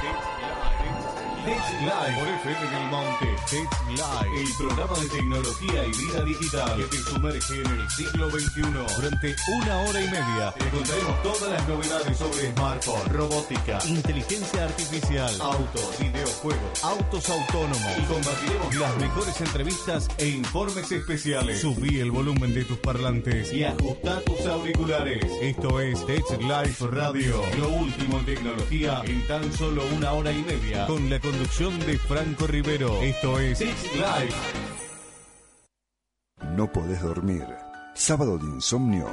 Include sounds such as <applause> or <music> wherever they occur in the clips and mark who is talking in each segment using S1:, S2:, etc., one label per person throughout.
S1: Pete. Tech Live. Por FM del Monte. Tech Live, el programa de tecnología y vida digital. Que te sumerge en el siglo XXI. Durante una hora y media. Te contaremos todas las novedades sobre smartphone, robótica, inteligencia artificial, autos, videojuegos, autos autónomos. y compartiremos las mejores entrevistas e informes especiales. Subí el volumen de tus parlantes. Y ajusta tus auriculares. Esto es Tech Live Radio, lo último en tecnología en tan solo una hora y media. Con la conducción de Franco Rivero. Esto es Tech Live.
S2: ¿No podés dormir? ¿Sábado de insomnio?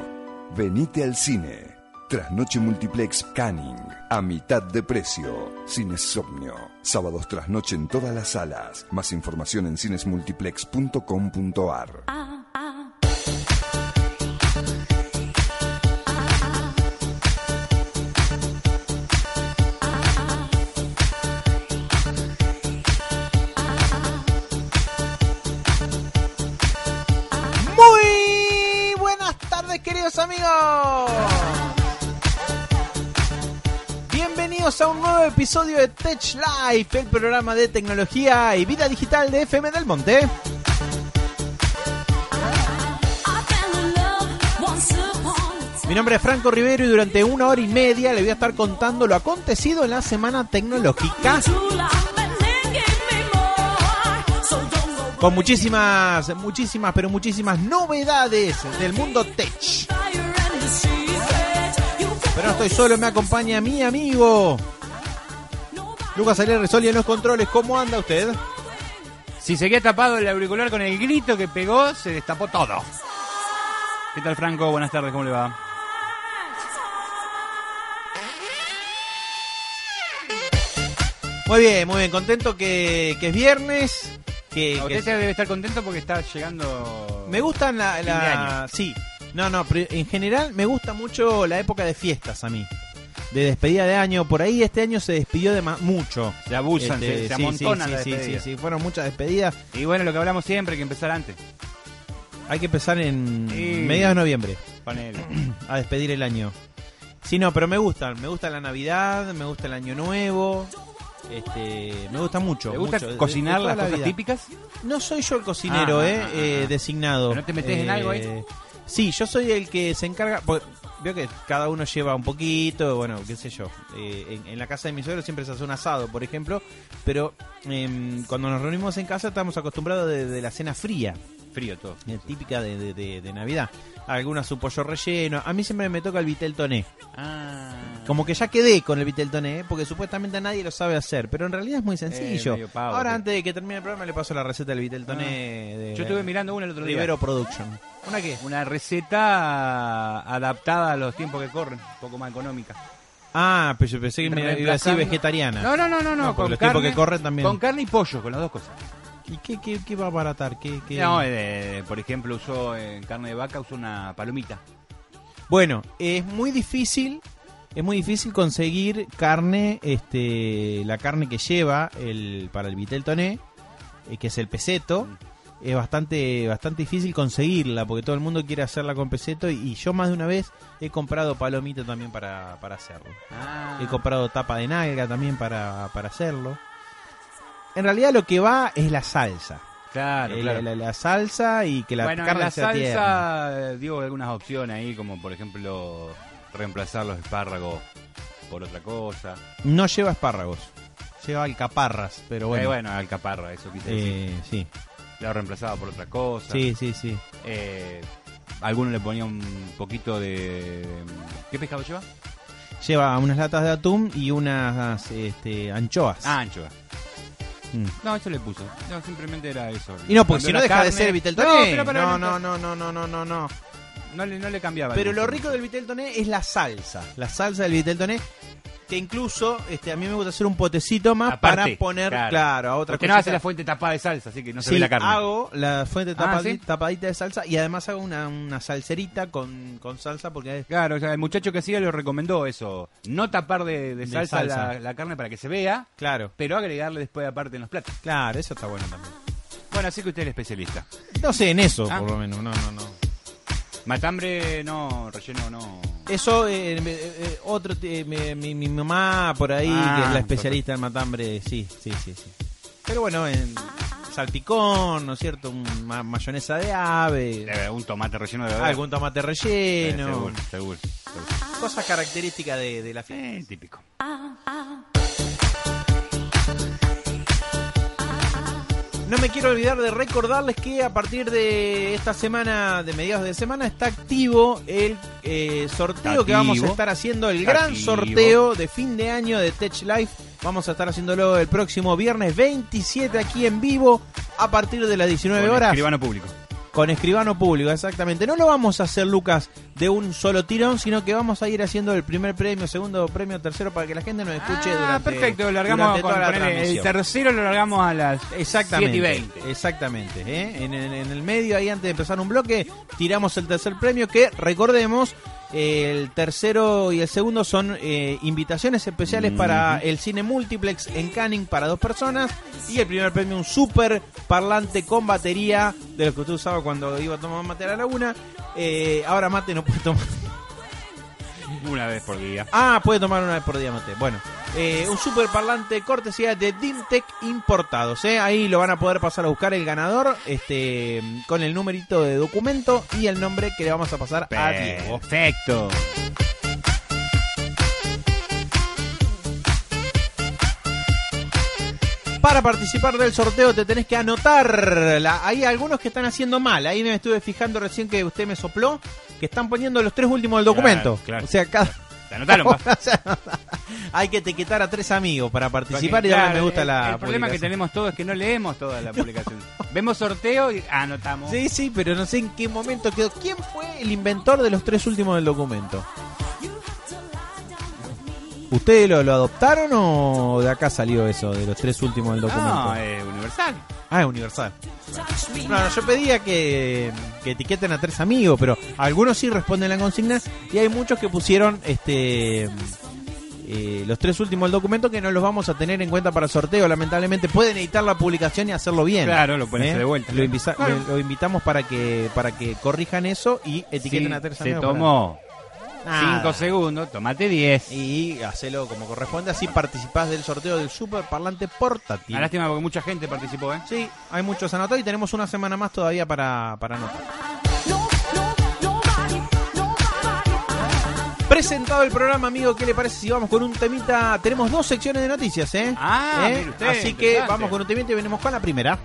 S2: Venite al cine. Trasnoche Multiplex Canning. A mitad de precio. Sin insomnio. Sábados trasnoche en todas las salas. Más información en cinesmultiplex.com.ar.
S3: Bienvenidos a un nuevo episodio de Tech Life, el programa de tecnología y vida digital de FM del Monte. Mi nombre es Franco Rivero y durante una hora y media le voy a estar contando lo acontecido en la semana tecnológica. Con muchísimas, muchísimas, pero muchísimas novedades del mundo tech. Pero no estoy solo, me acompaña mi amigo Lucas Aguilera Resoli en los controles. ¿Cómo anda usted?
S4: Si seguía tapado el auricular con el grito que pegó, se destapó todo. ¿Qué tal, Franco? Buenas tardes, ¿cómo le va?
S3: Muy bien, muy bien. Contento que, que es viernes. Que,
S4: Usted debe estar contento porque está llegando.
S3: me gustan la,
S4: Fin de
S3: la-
S4: año.
S3: sí. No, no, pero en general me gusta mucho la época de fiestas a mí. De despedida de año, por ahí este año se despidió de ma- mucho.
S4: Se abusan,
S3: Este,
S4: se, se
S3: sí,
S4: amontonan
S3: sí,
S4: las
S3: sí, sí,
S4: despedidas.
S3: sí, fueron muchas despedidas.
S4: Y bueno, lo que hablamos siempre, hay que empezar antes.
S3: Hay que empezar en
S4: Sí.
S3: mediados de noviembre
S4: Ponele. <clears throat>
S3: a despedir el año. Sí, no, pero me gustan. Me gusta la Navidad, me gusta el Año Nuevo. Este, me gusta mucho.
S4: ¿Te gusta
S3: mucho, de- de
S4: cocinar
S3: toda
S4: las
S3: la
S4: cosas
S3: vida.
S4: típicas?
S3: No soy yo el cocinero,
S4: Ah,
S3: eh,
S4: ah, ah,
S3: eh,
S4: ah.
S3: designado.
S4: ¿Pero no te metés en algo ahí?
S3: Sí, yo soy el que se encarga. pues, veo que cada uno lleva un poquito, bueno, qué sé yo. Eh, en, la casa de mi suegro siempre se hace un asado, por ejemplo. Pero em, cuando nos reunimos en casa estamos acostumbrados de, de la cena fría,
S4: Frío todo.
S3: eh, típica de, de- de- de Navidad. Algunas su pollo relleno. A mí siempre me toca el vitel toné.
S4: Ah.
S3: Como que ya quedé con el vitel toné, porque supuestamente nadie lo sabe hacer, pero en realidad es muy sencillo.
S4: Eh, pavo,
S3: Ahora, antes de que termine el programa, le paso la receta del vitel toné de
S4: Yo estuve mirando una el otro día.
S3: Rivero Production. ¿Una qué?
S4: Una receta adaptada a los tiempos que corren, un poco más económica.
S3: Ah, pero yo pensé que me iba a decir vegetariana.
S4: No, no, no, no, no. Con
S3: los tiempos que corren también.
S4: Con carne y pollo, con las dos cosas.
S3: ¿Y qué, qué, qué va a abaratar? ¿Qué, qué?
S4: No, eh, por ejemplo, usó en carne de vaca, usó una palomita.
S3: Bueno, es muy difícil, es muy difícil conseguir carne, este, la carne que lleva el para el vitel toné, eh, que es el peseto. Es bastante, bastante difícil conseguirla porque todo el mundo quiere hacerla con peseto y, y yo más de una vez he comprado palomita también para, para hacerlo.
S4: Ah.
S3: He comprado tapa de nalga también para, para hacerlo. En realidad lo que va es la salsa.
S4: Claro,
S3: Eh,
S4: claro.
S3: La, la- la salsa y que la
S4: bueno, en
S3: carne
S4: la
S3: sea tierna.
S4: salsa eh, digo algunas opciones ahí, como por ejemplo reemplazar los espárragos por otra cosa.
S3: No lleva espárragos, lleva alcaparras, pero
S4: Bueno,
S3: bueno.
S4: eh, bueno alcaparra, eso quise decir.
S3: eh, sí,
S4: La reemplazaba por otra cosa.
S3: sí, sí, sí.
S4: Eh, alguno le ponía un poquito de... ¿Qué pescado lleva?
S3: Lleva unas latas de atún y unas este, anchoas.
S4: Ah, anchoa.
S3: Mm.
S4: No, eso le puso. No, simplemente era eso.
S3: Y no, porque si no deja de ser vitel
S4: No,
S3: toné.
S4: pero para-
S3: No, no, no, no, no, no, no, no.
S4: No le, no le cambiaba.
S3: Pero lo rico del vitel toné es la salsa. La salsa del vitel toné. Que incluso este, a mí me gusta hacer un potecito más
S4: Aparte,
S3: para poner, claro, a otra
S4: Porque no hace la fuente tapada de salsa, así que no se
S3: sí,
S4: ve la carne.
S3: hago la fuente
S4: Ah,
S3: tapadi-
S4: ¿sí?
S3: tapadita de salsa y además hago una, una salserita con, con salsa porque
S4: Claro, o sea, el muchacho que hacía lo recomendó eso. No tapar de, de
S3: De
S4: salsa,
S3: salsa.
S4: La, la carne para que se vea,
S3: claro,
S4: pero agregarle después aparte en los platos.
S3: claro, eso está bueno también.
S4: Bueno, así que usted es el especialista.
S3: No sé, en eso
S4: Ah.
S3: por lo menos, no, no, no.
S4: Matambre, no, relleno, no.
S3: Eso, eh, eh, eh, otro, eh, mi, mi- mi mamá por ahí,
S4: Ah,
S3: que es la especialista en matambre, sí, sí, sí, sí. Pero bueno, en salpicón, ¿no es cierto? Un ma- mayonesa de ave,
S4: Eh, Un tomate relleno de verdad.
S3: algún tomate
S4: Eh,
S3: relleno,
S4: seguro, seguro, seguro.
S3: cosas características de, de la fiesta.
S4: Eh, típico.
S3: No me quiero olvidar de recordarles que a partir de esta semana, de mediados de semana, está activo el eh, sorteo que vamos a estar haciendo, el gran
S4: activo.
S3: sorteo de fin de año de Tech Life. Vamos a estar haciéndolo el próximo viernes 27 aquí en vivo a partir de las 19
S4: Con
S3: horas
S4: Escribano público.
S3: con escribano público, exactamente. No lo vamos a hacer, Lucas, de un solo tirón, sino que vamos a ir haciendo el primer premio, segundo premio, tercero, para que la gente nos escuche
S4: ah,
S3: durante
S4: perfecto, lo largamos con,
S3: la
S4: el tercero lo largamos a las
S3: Exactamente.
S4: 7 y 20.
S3: Exactamente. ¿eh? En, en- en el medio, ahí antes de empezar un bloque, tiramos el tercer premio que, recordemos, el tercero y el segundo son eh, invitaciones especiales para el cine multiplex en Canning para dos personas. Y el primer premio, un super parlante con batería, de lo que usted usaba cuando iba a tomar mate a la laguna. Eh, ahora mate no puede tomar.
S4: Una vez por día.
S3: Ah, puede tomar una vez por día mate. Bueno, eh, un super parlante cortesía de Dimtech Importados. ¿eh? Ahí lo van a poder pasar a buscar el ganador este con el numerito de documento y el nombre que le vamos a pasar a Diego.
S4: Perfecto.
S3: Para participar del sorteo te tenés que anotar. La- hay algunos que están haciendo mal. Ahí me estuve fijando recién que usted me sopló. Que están poniendo los tres últimos del documento.
S4: Claro, claro.
S3: O sea, cada...
S4: Te anotaron, <laughs> <laughs>
S3: hay que etiquetar a tres amigos para participar y
S4: Claro,
S3: darle me gusta
S4: el,
S3: la
S4: El problema que tenemos todos es que no leemos toda la <laughs> publicación. Vemos sorteo y anotamos.
S3: Sí, sí, pero no sé en qué momento quedó. ¿Quién fue el inventor de los tres últimos del documento? ¿Ustedes lo, lo adoptaron o de acá salió eso, de los tres últimos del documento?
S4: No, es universal.
S3: Ah, es universal. No, no, yo pedía que, que etiqueten a tres amigos, pero algunos sí responden la consigna y hay muchos que pusieron este eh, los tres últimos del documento que no los vamos a tener en cuenta para sorteo. Lamentablemente pueden editar la publicación y hacerlo bien.
S4: Claro, lo pueden hacer de vuelta.
S3: Lo,
S4: Claro.
S3: invitamos para que para que corrijan eso y etiqueten
S4: Sí,
S3: a tres
S4: se
S3: amigos. para-
S4: tomó. 5 segundos, tomate 10.
S3: Y hacelo como corresponde, así participás del sorteo del super parlante portátil.
S4: Una lástima porque mucha gente participó, ¿eh?
S3: Sí, hay muchos anotados y tenemos una semana más todavía para, para anotar. Presentado el programa, amigo, ¿qué le parece si vamos con un temita? Tenemos dos secciones de noticias, ¿eh?
S4: Ah,
S3: ¿Eh?
S4: mire usted,
S3: Así que vamos con un temita y venimos con la primera.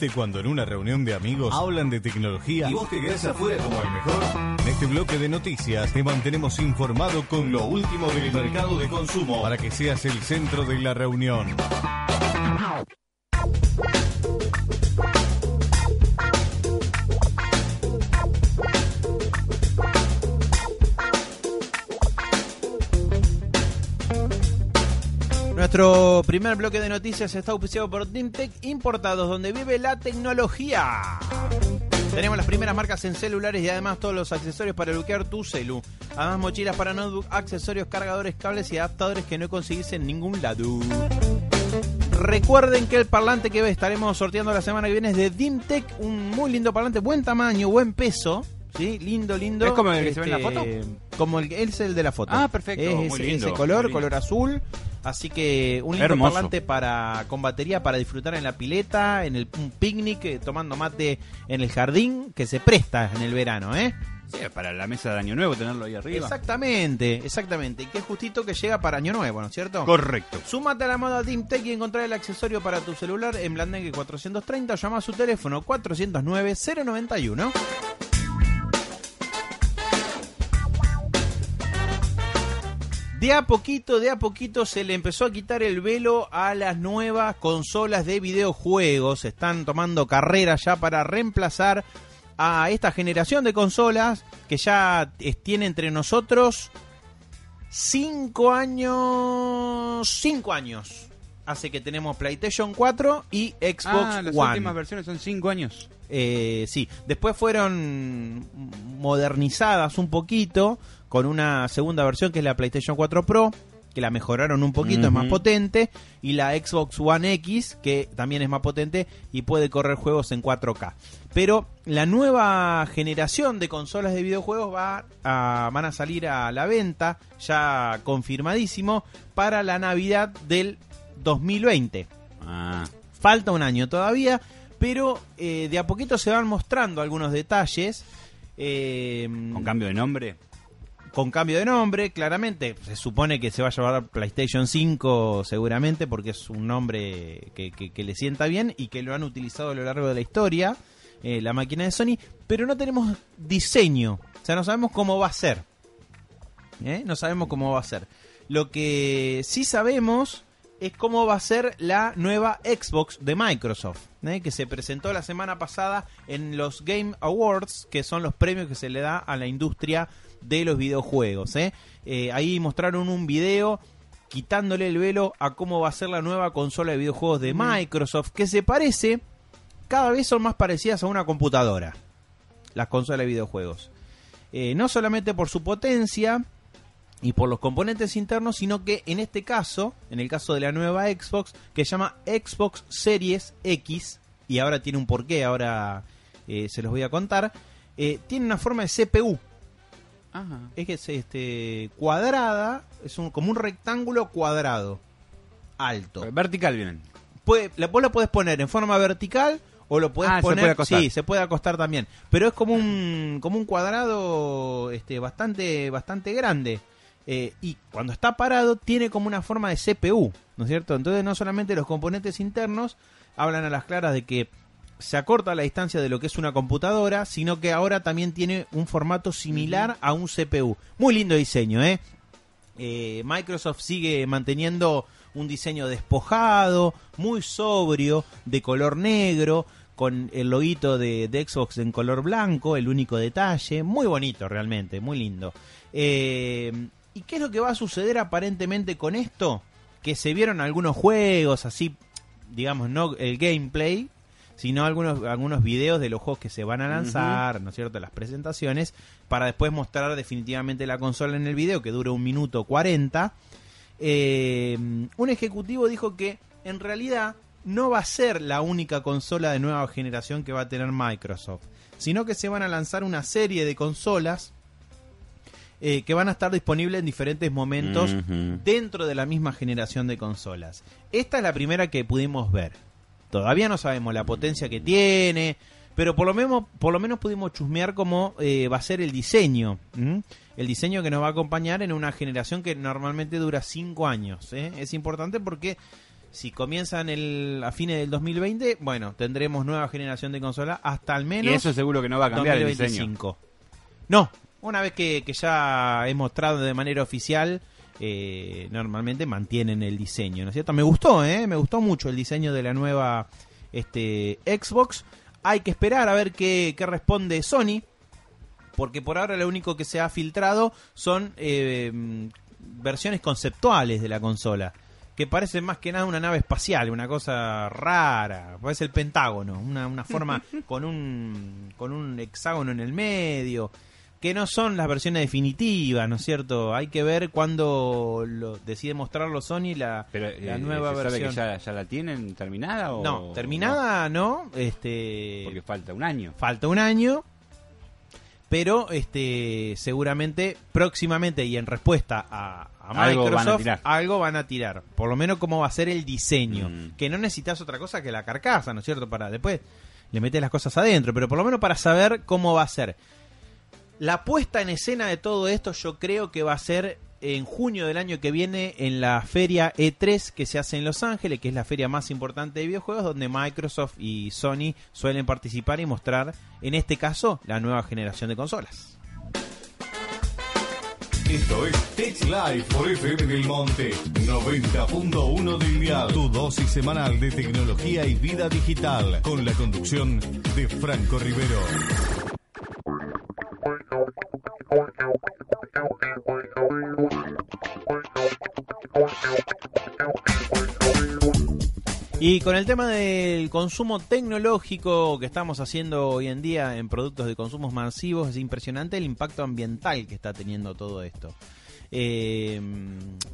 S1: ¿Viste cuando en una reunión de amigos hablan de tecnología y vos te quedás afuera como el mejor? En este bloque de noticias te mantenemos informado con lo último del mercado de consumo para que seas el centro de la reunión.
S3: Primer bloque de noticias está auspiciado por Dimtech Importados, donde vive la tecnología. Tenemos las primeras marcas en celulares y además todos los accesorios para bloquear tu celu. Además mochilas para notebook, accesorios, cargadores, cables y adaptadores que no conseguís en ningún lado. Recuerden que el parlante que estaremos sorteando la semana que viene es de Dimtech, un muy lindo parlante, buen tamaño, buen peso. Sí, lindo, lindo.
S4: ¿Es como el que se ve en la foto?
S3: Como el, él es el de la foto.
S4: Ah, perfecto.
S3: Es
S4: Muy
S3: ese,
S4: lindo,
S3: ese color,
S4: muy lindo.
S3: color azul. Así que un lindo
S4: Hermoso.
S3: parlante para con batería para disfrutar en la pileta, en el un picnic, eh, tomando mate en el jardín, que se presta en el verano, ¿eh?
S4: Sí, para la mesa de Año Nuevo tenerlo ahí arriba.
S3: Exactamente, exactamente. Y que es justito que llega para Año Nuevo, ¿no es cierto?
S4: Correcto.
S3: Súmate a la moda Team Tech y encontrar el accesorio para tu celular en Blandengue 430 o llama a su teléfono 409-091. De a poquito, de a poquito se le empezó a quitar el velo a las nuevas consolas de videojuegos. Están tomando carrera ya para reemplazar a esta generación de consolas que ya tiene entre nosotros cinco años. Cinco años. Hace que tenemos PlayStation 4 y Xbox
S4: ah, las
S3: One.
S4: últimas versiones son 5 años.
S3: Eh, sí, después fueron modernizadas un poquito con una segunda versión que es la PlayStation 4 Pro, que la mejoraron un poquito, es más potente, y la Xbox One X, que también es más potente y puede correr juegos en 4K. Pero la nueva generación de consolas de videojuegos va a- van a salir a la venta, ya confirmadísimo, para la Navidad del 2020.
S4: Ah,
S3: Falta un año todavía, pero eh, de a poquito se van mostrando algunos detalles. eh,
S4: con cambio de nombre.
S3: con cambio de nombre, claramente. Se supone que se va a llamar PlayStation 5 seguramente porque es un nombre que, que- que le sienta bien y que lo han utilizado a lo largo de la historia, eh, la máquina de Sony, pero no tenemos diseño, o sea, no sabemos cómo va a ser. ¿eh? No sabemos cómo va a ser. Lo que sí sabemos es cómo va a ser la nueva Xbox de Microsoft, ¿eh? que se presentó la semana pasada en los Game Awards, que son los premios que se le da a la industria de los videojuegos. ¿eh? Eh, ahí mostraron un video quitándole el velo a cómo va a ser la nueva consola de videojuegos de Microsoft, que se parece, cada vez son más parecidas a una computadora, las consolas de videojuegos. No solamente por su potencia, y por los componentes internos, sino que en este caso, en el caso de la nueva Xbox, que se llama Xbox Series X, y ahora tiene un porqué, ahora eh, se los voy a contar, eh, tiene una forma de CPU,
S4: Ajá.
S3: es que es este, cuadrada, es un, como un rectángulo cuadrado, alto.
S4: Vertical vienen.
S3: Puede, la, vos lo podés poner en forma vertical o lo podés
S4: Ah, se
S3: poner
S4: puede acostar.
S3: sí se puede acostar también pero es como un como un cuadrado este bastante bastante grande Eh, y cuando está parado tiene como una forma de CPU no es cierto entonces no solamente los componentes internos hablan a las claras de que se acorta la distancia de lo que es una computadora sino que ahora también tiene un formato similar a un CPU muy lindo diseño eh eh, Microsoft sigue manteniendo un diseño despojado, muy sobrio, de color negro, con el loguito de, de Xbox en color blanco, el único detalle, muy bonito realmente, muy lindo. Eh, ¿Y qué es lo que va a suceder aparentemente con esto? Que se vieron algunos juegos así, digamos, no el gameplay, sino algunos, algunos videos de los juegos que se van a lanzar, ¿no es cierto? Las presentaciones, para después mostrar definitivamente la consola en el video, que dura un minuto 40. Eh, un ejecutivo dijo que en realidad no va a ser la única consola de nueva generación que va a tener Microsoft, sino que se van a lanzar una serie de consolas eh, que van a estar disponibles en diferentes momentos dentro de la misma generación de consolas. Esta es la primera que pudimos ver. Todavía no sabemos la potencia que tiene, pero por lo menos, por lo menos pudimos chusmear cómo eh, va a ser el diseño. ¿m? El diseño que nos va a acompañar en una generación que normalmente dura 5 años. ¿eh? Es importante porque Si comienzan el, a fines del 2020, bueno, tendremos nueva generación de consola hasta al menos
S4: Y eso seguro que no va a cambiar el diseño.
S3: 2025. No, una vez que, que ya he mostrado de manera oficial, eh, normalmente mantienen el diseño, ¿no es cierto? Me gustó, ¿eh? Me gustó mucho el diseño de la nueva este, Xbox. Hay que esperar a ver qué, qué responde Sony, porque por ahora lo único que se ha filtrado son eh, versiones conceptuales de la consola. Que parece más que nada una nave espacial, una cosa rara. Parece el Pentágono, una, una forma <laughs> con un, con un hexágono en el medio. Que no son las versiones definitivas, ¿no es cierto? Hay que ver cuándo lo, decide mostrarlo Sony la,
S4: Pero,
S3: la
S4: eh,
S3: nueva
S4: ¿se sabe
S3: versión.
S4: que ya, ya la tienen terminada o
S3: No, terminada no. este,
S4: no? Porque falta un año.
S3: falta un año pero este seguramente próximamente y en respuesta a, a
S4: Algo van a
S3: Microsoft algo van a tirar por lo menos cómo va a ser el diseño
S4: Mm.
S3: que no necesitas otra cosa que la carcasa no es cierto para después le metes las cosas adentro pero por lo menos para saber cómo va a ser la puesta en escena de todo esto yo creo que va a ser en junio del año que viene en la feria E3 que se hace en Los Ángeles, que es la feria más importante de videojuegos, donde Microsoft y Sony suelen participar y mostrar, en este caso, la nueva generación de consolas.
S1: Esto es Tech Live por FM del Monte 90.1 del dial. Tu dosis semanal de tecnología y vida digital con la conducción de Franco Rivero.
S3: Y con el tema del consumo tecnológico que estamos haciendo hoy en día en productos de consumos masivos, es impresionante el impacto ambiental que está teniendo todo esto. Eh,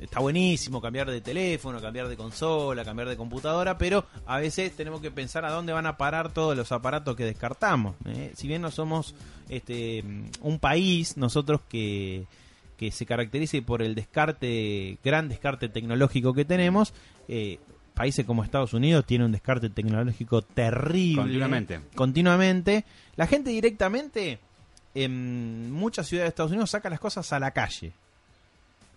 S3: está buenísimo cambiar de teléfono, cambiar de consola, cambiar de computadora, pero a veces tenemos que pensar a dónde van a parar todos los aparatos que descartamos. ¿eh? Si bien no somos este, un país, nosotros que, que se caracterice por el descarte, gran descarte tecnológico que tenemos, eh, países como Estados Unidos tienen un descarte tecnológico terrible.
S4: Continuamente.
S3: Continuamente. La gente directamente en muchas ciudades de Estados Unidos saca las cosas a la calle.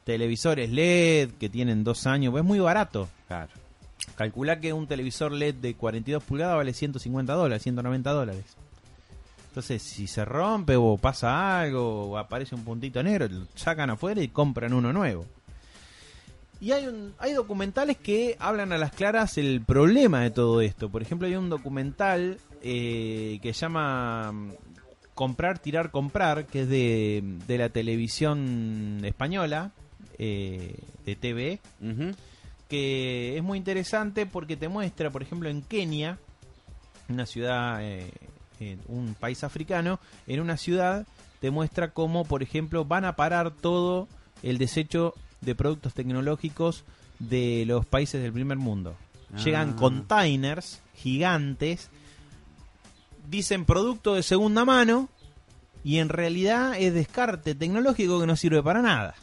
S3: Televisores LED que tienen dos años, es muy barato.
S4: Claro.
S3: Calcula que un televisor LED de 42 pulgadas vale 150 dólares, 190 dólares. Entonces, si se rompe o pasa algo o aparece un puntito negro, lo sacan afuera y compran uno nuevo. Y hay, un, hay documentales que hablan a las claras el problema de todo esto. Por ejemplo, hay un documental eh, que llama mm, Comprar, Tirar, Comprar, que es de, de la televisión española, eh, de TV, que es muy interesante porque te muestra, por ejemplo, en Kenia, una ciudad, eh, en un país africano, en una ciudad te muestra cómo, por ejemplo, van a parar todo el desecho de productos tecnológicos de los países del primer mundo. Llegan
S4: Ah.
S3: containers gigantes, dicen producto de segunda mano y en realidad es descarte tecnológico que no sirve para nada.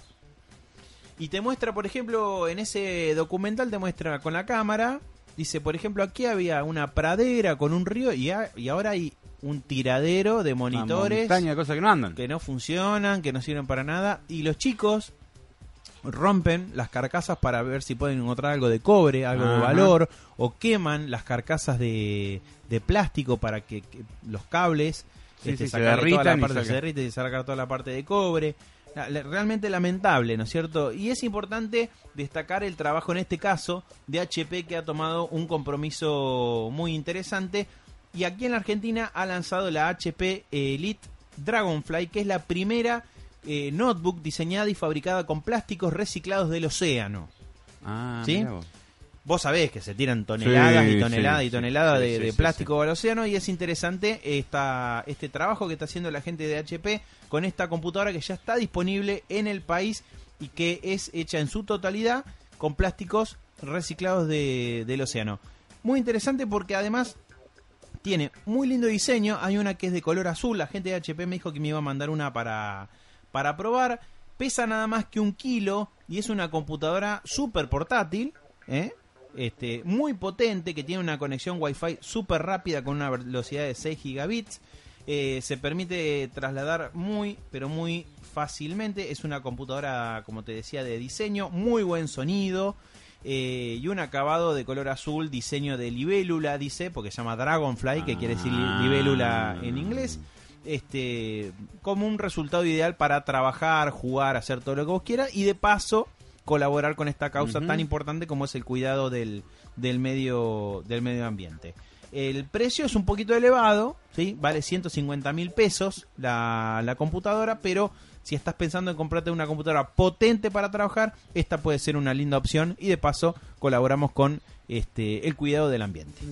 S3: Y te muestra, por ejemplo, en ese documental te muestra con la cámara, dice, por ejemplo, aquí había una pradera con un río y, a- y ahora hay un tiradero de monitores
S4: montaña de cosas que no andan.
S3: que no funcionan, que no sirven para nada y los chicos rompen las carcasas para ver si pueden encontrar algo de cobre, algo de valor o queman las carcasas de, de plástico para que, que los cables
S4: Sí,
S3: este,
S4: sí, se
S3: sacarle toda la
S4: derritan y
S3: se derriten y sacar toda la parte de cobre. Realmente lamentable, ¿no es cierto? Y es importante destacar el trabajo en este caso de HP que ha tomado un compromiso muy interesante y aquí en la Argentina ha lanzado la HP Elite Dragonfly, que es la primera eh, notebook diseñada y fabricada con plásticos reciclados del océano.
S4: Ah,
S3: ¿Sí?
S4: vos.
S3: Vos sabés que se tiran toneladas
S4: Sí,
S3: y toneladas
S4: sí,
S3: y toneladas
S4: sí,
S3: de, plástico al océano y es interesante esta, este trabajo que está haciendo la gente de HP con esta computadora que ya está disponible en el país y que es hecha en su totalidad con plásticos reciclados de- del océano. Muy interesante porque además tiene muy lindo diseño. Hay una que es de color azul. La gente de HP me dijo que me iba a mandar una para, para probar. Pesa nada más que un kilo y es una computadora súper portátil. ¿eh? Este, muy potente, que tiene una conexión Wi-Fi súper rápida con una velocidad de 6 gigabits. Eh, se permite trasladar muy, pero muy fácilmente. Es una computadora, como te decía, de diseño, muy buen sonido. eh, y un acabado de color azul, diseño de libélula, dice, porque se llama Dragonfly, que quiere decir li- libélula en inglés. Este, como un resultado ideal para trabajar, jugar, hacer todo lo que vos quieras y de paso colaborar con esta causa tan importante como es el cuidado del, del medio del medio ambiente. El precio es un poquito elevado, ¿sí? vale 150 mil pesos la, la computadora, pero si estás pensando en comprarte una computadora potente para trabajar, esta puede ser una linda opción y de paso colaboramos con este, el cuidado del ambiente.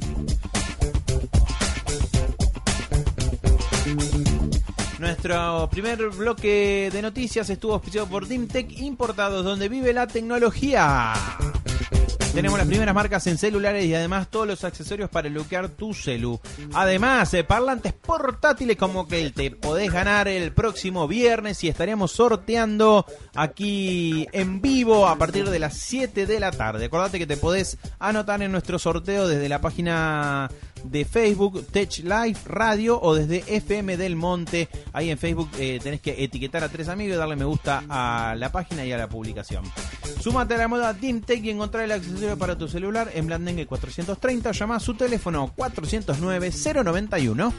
S3: Nuestro primer bloque de noticias estuvo auspiciado por Dimtech Importados, donde vive la tecnología. Tenemos las primeras marcas en celulares y además todos los accesorios para bloquear tu celu. Además, eh, parlantes portátiles como que te podés ganar el próximo viernes y estaremos sorteando aquí en vivo a partir de las 7 de la tarde. Acordate que te podés anotar en nuestro sorteo desde la página de Facebook Tech Live Radio o desde FM del Monte. Ahí en Facebook eh, tenés que etiquetar a tres amigos y darle me gusta a la página y a la publicación. Súmate a la moda Dimtech y encontrar el accesorio para tu celular en Blandengue 430 o llama a su teléfono 409 091.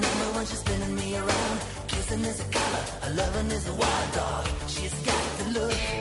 S5: the number one, she's spinning me around. Kissing is a color, her loving is a wild dog. She's got the look.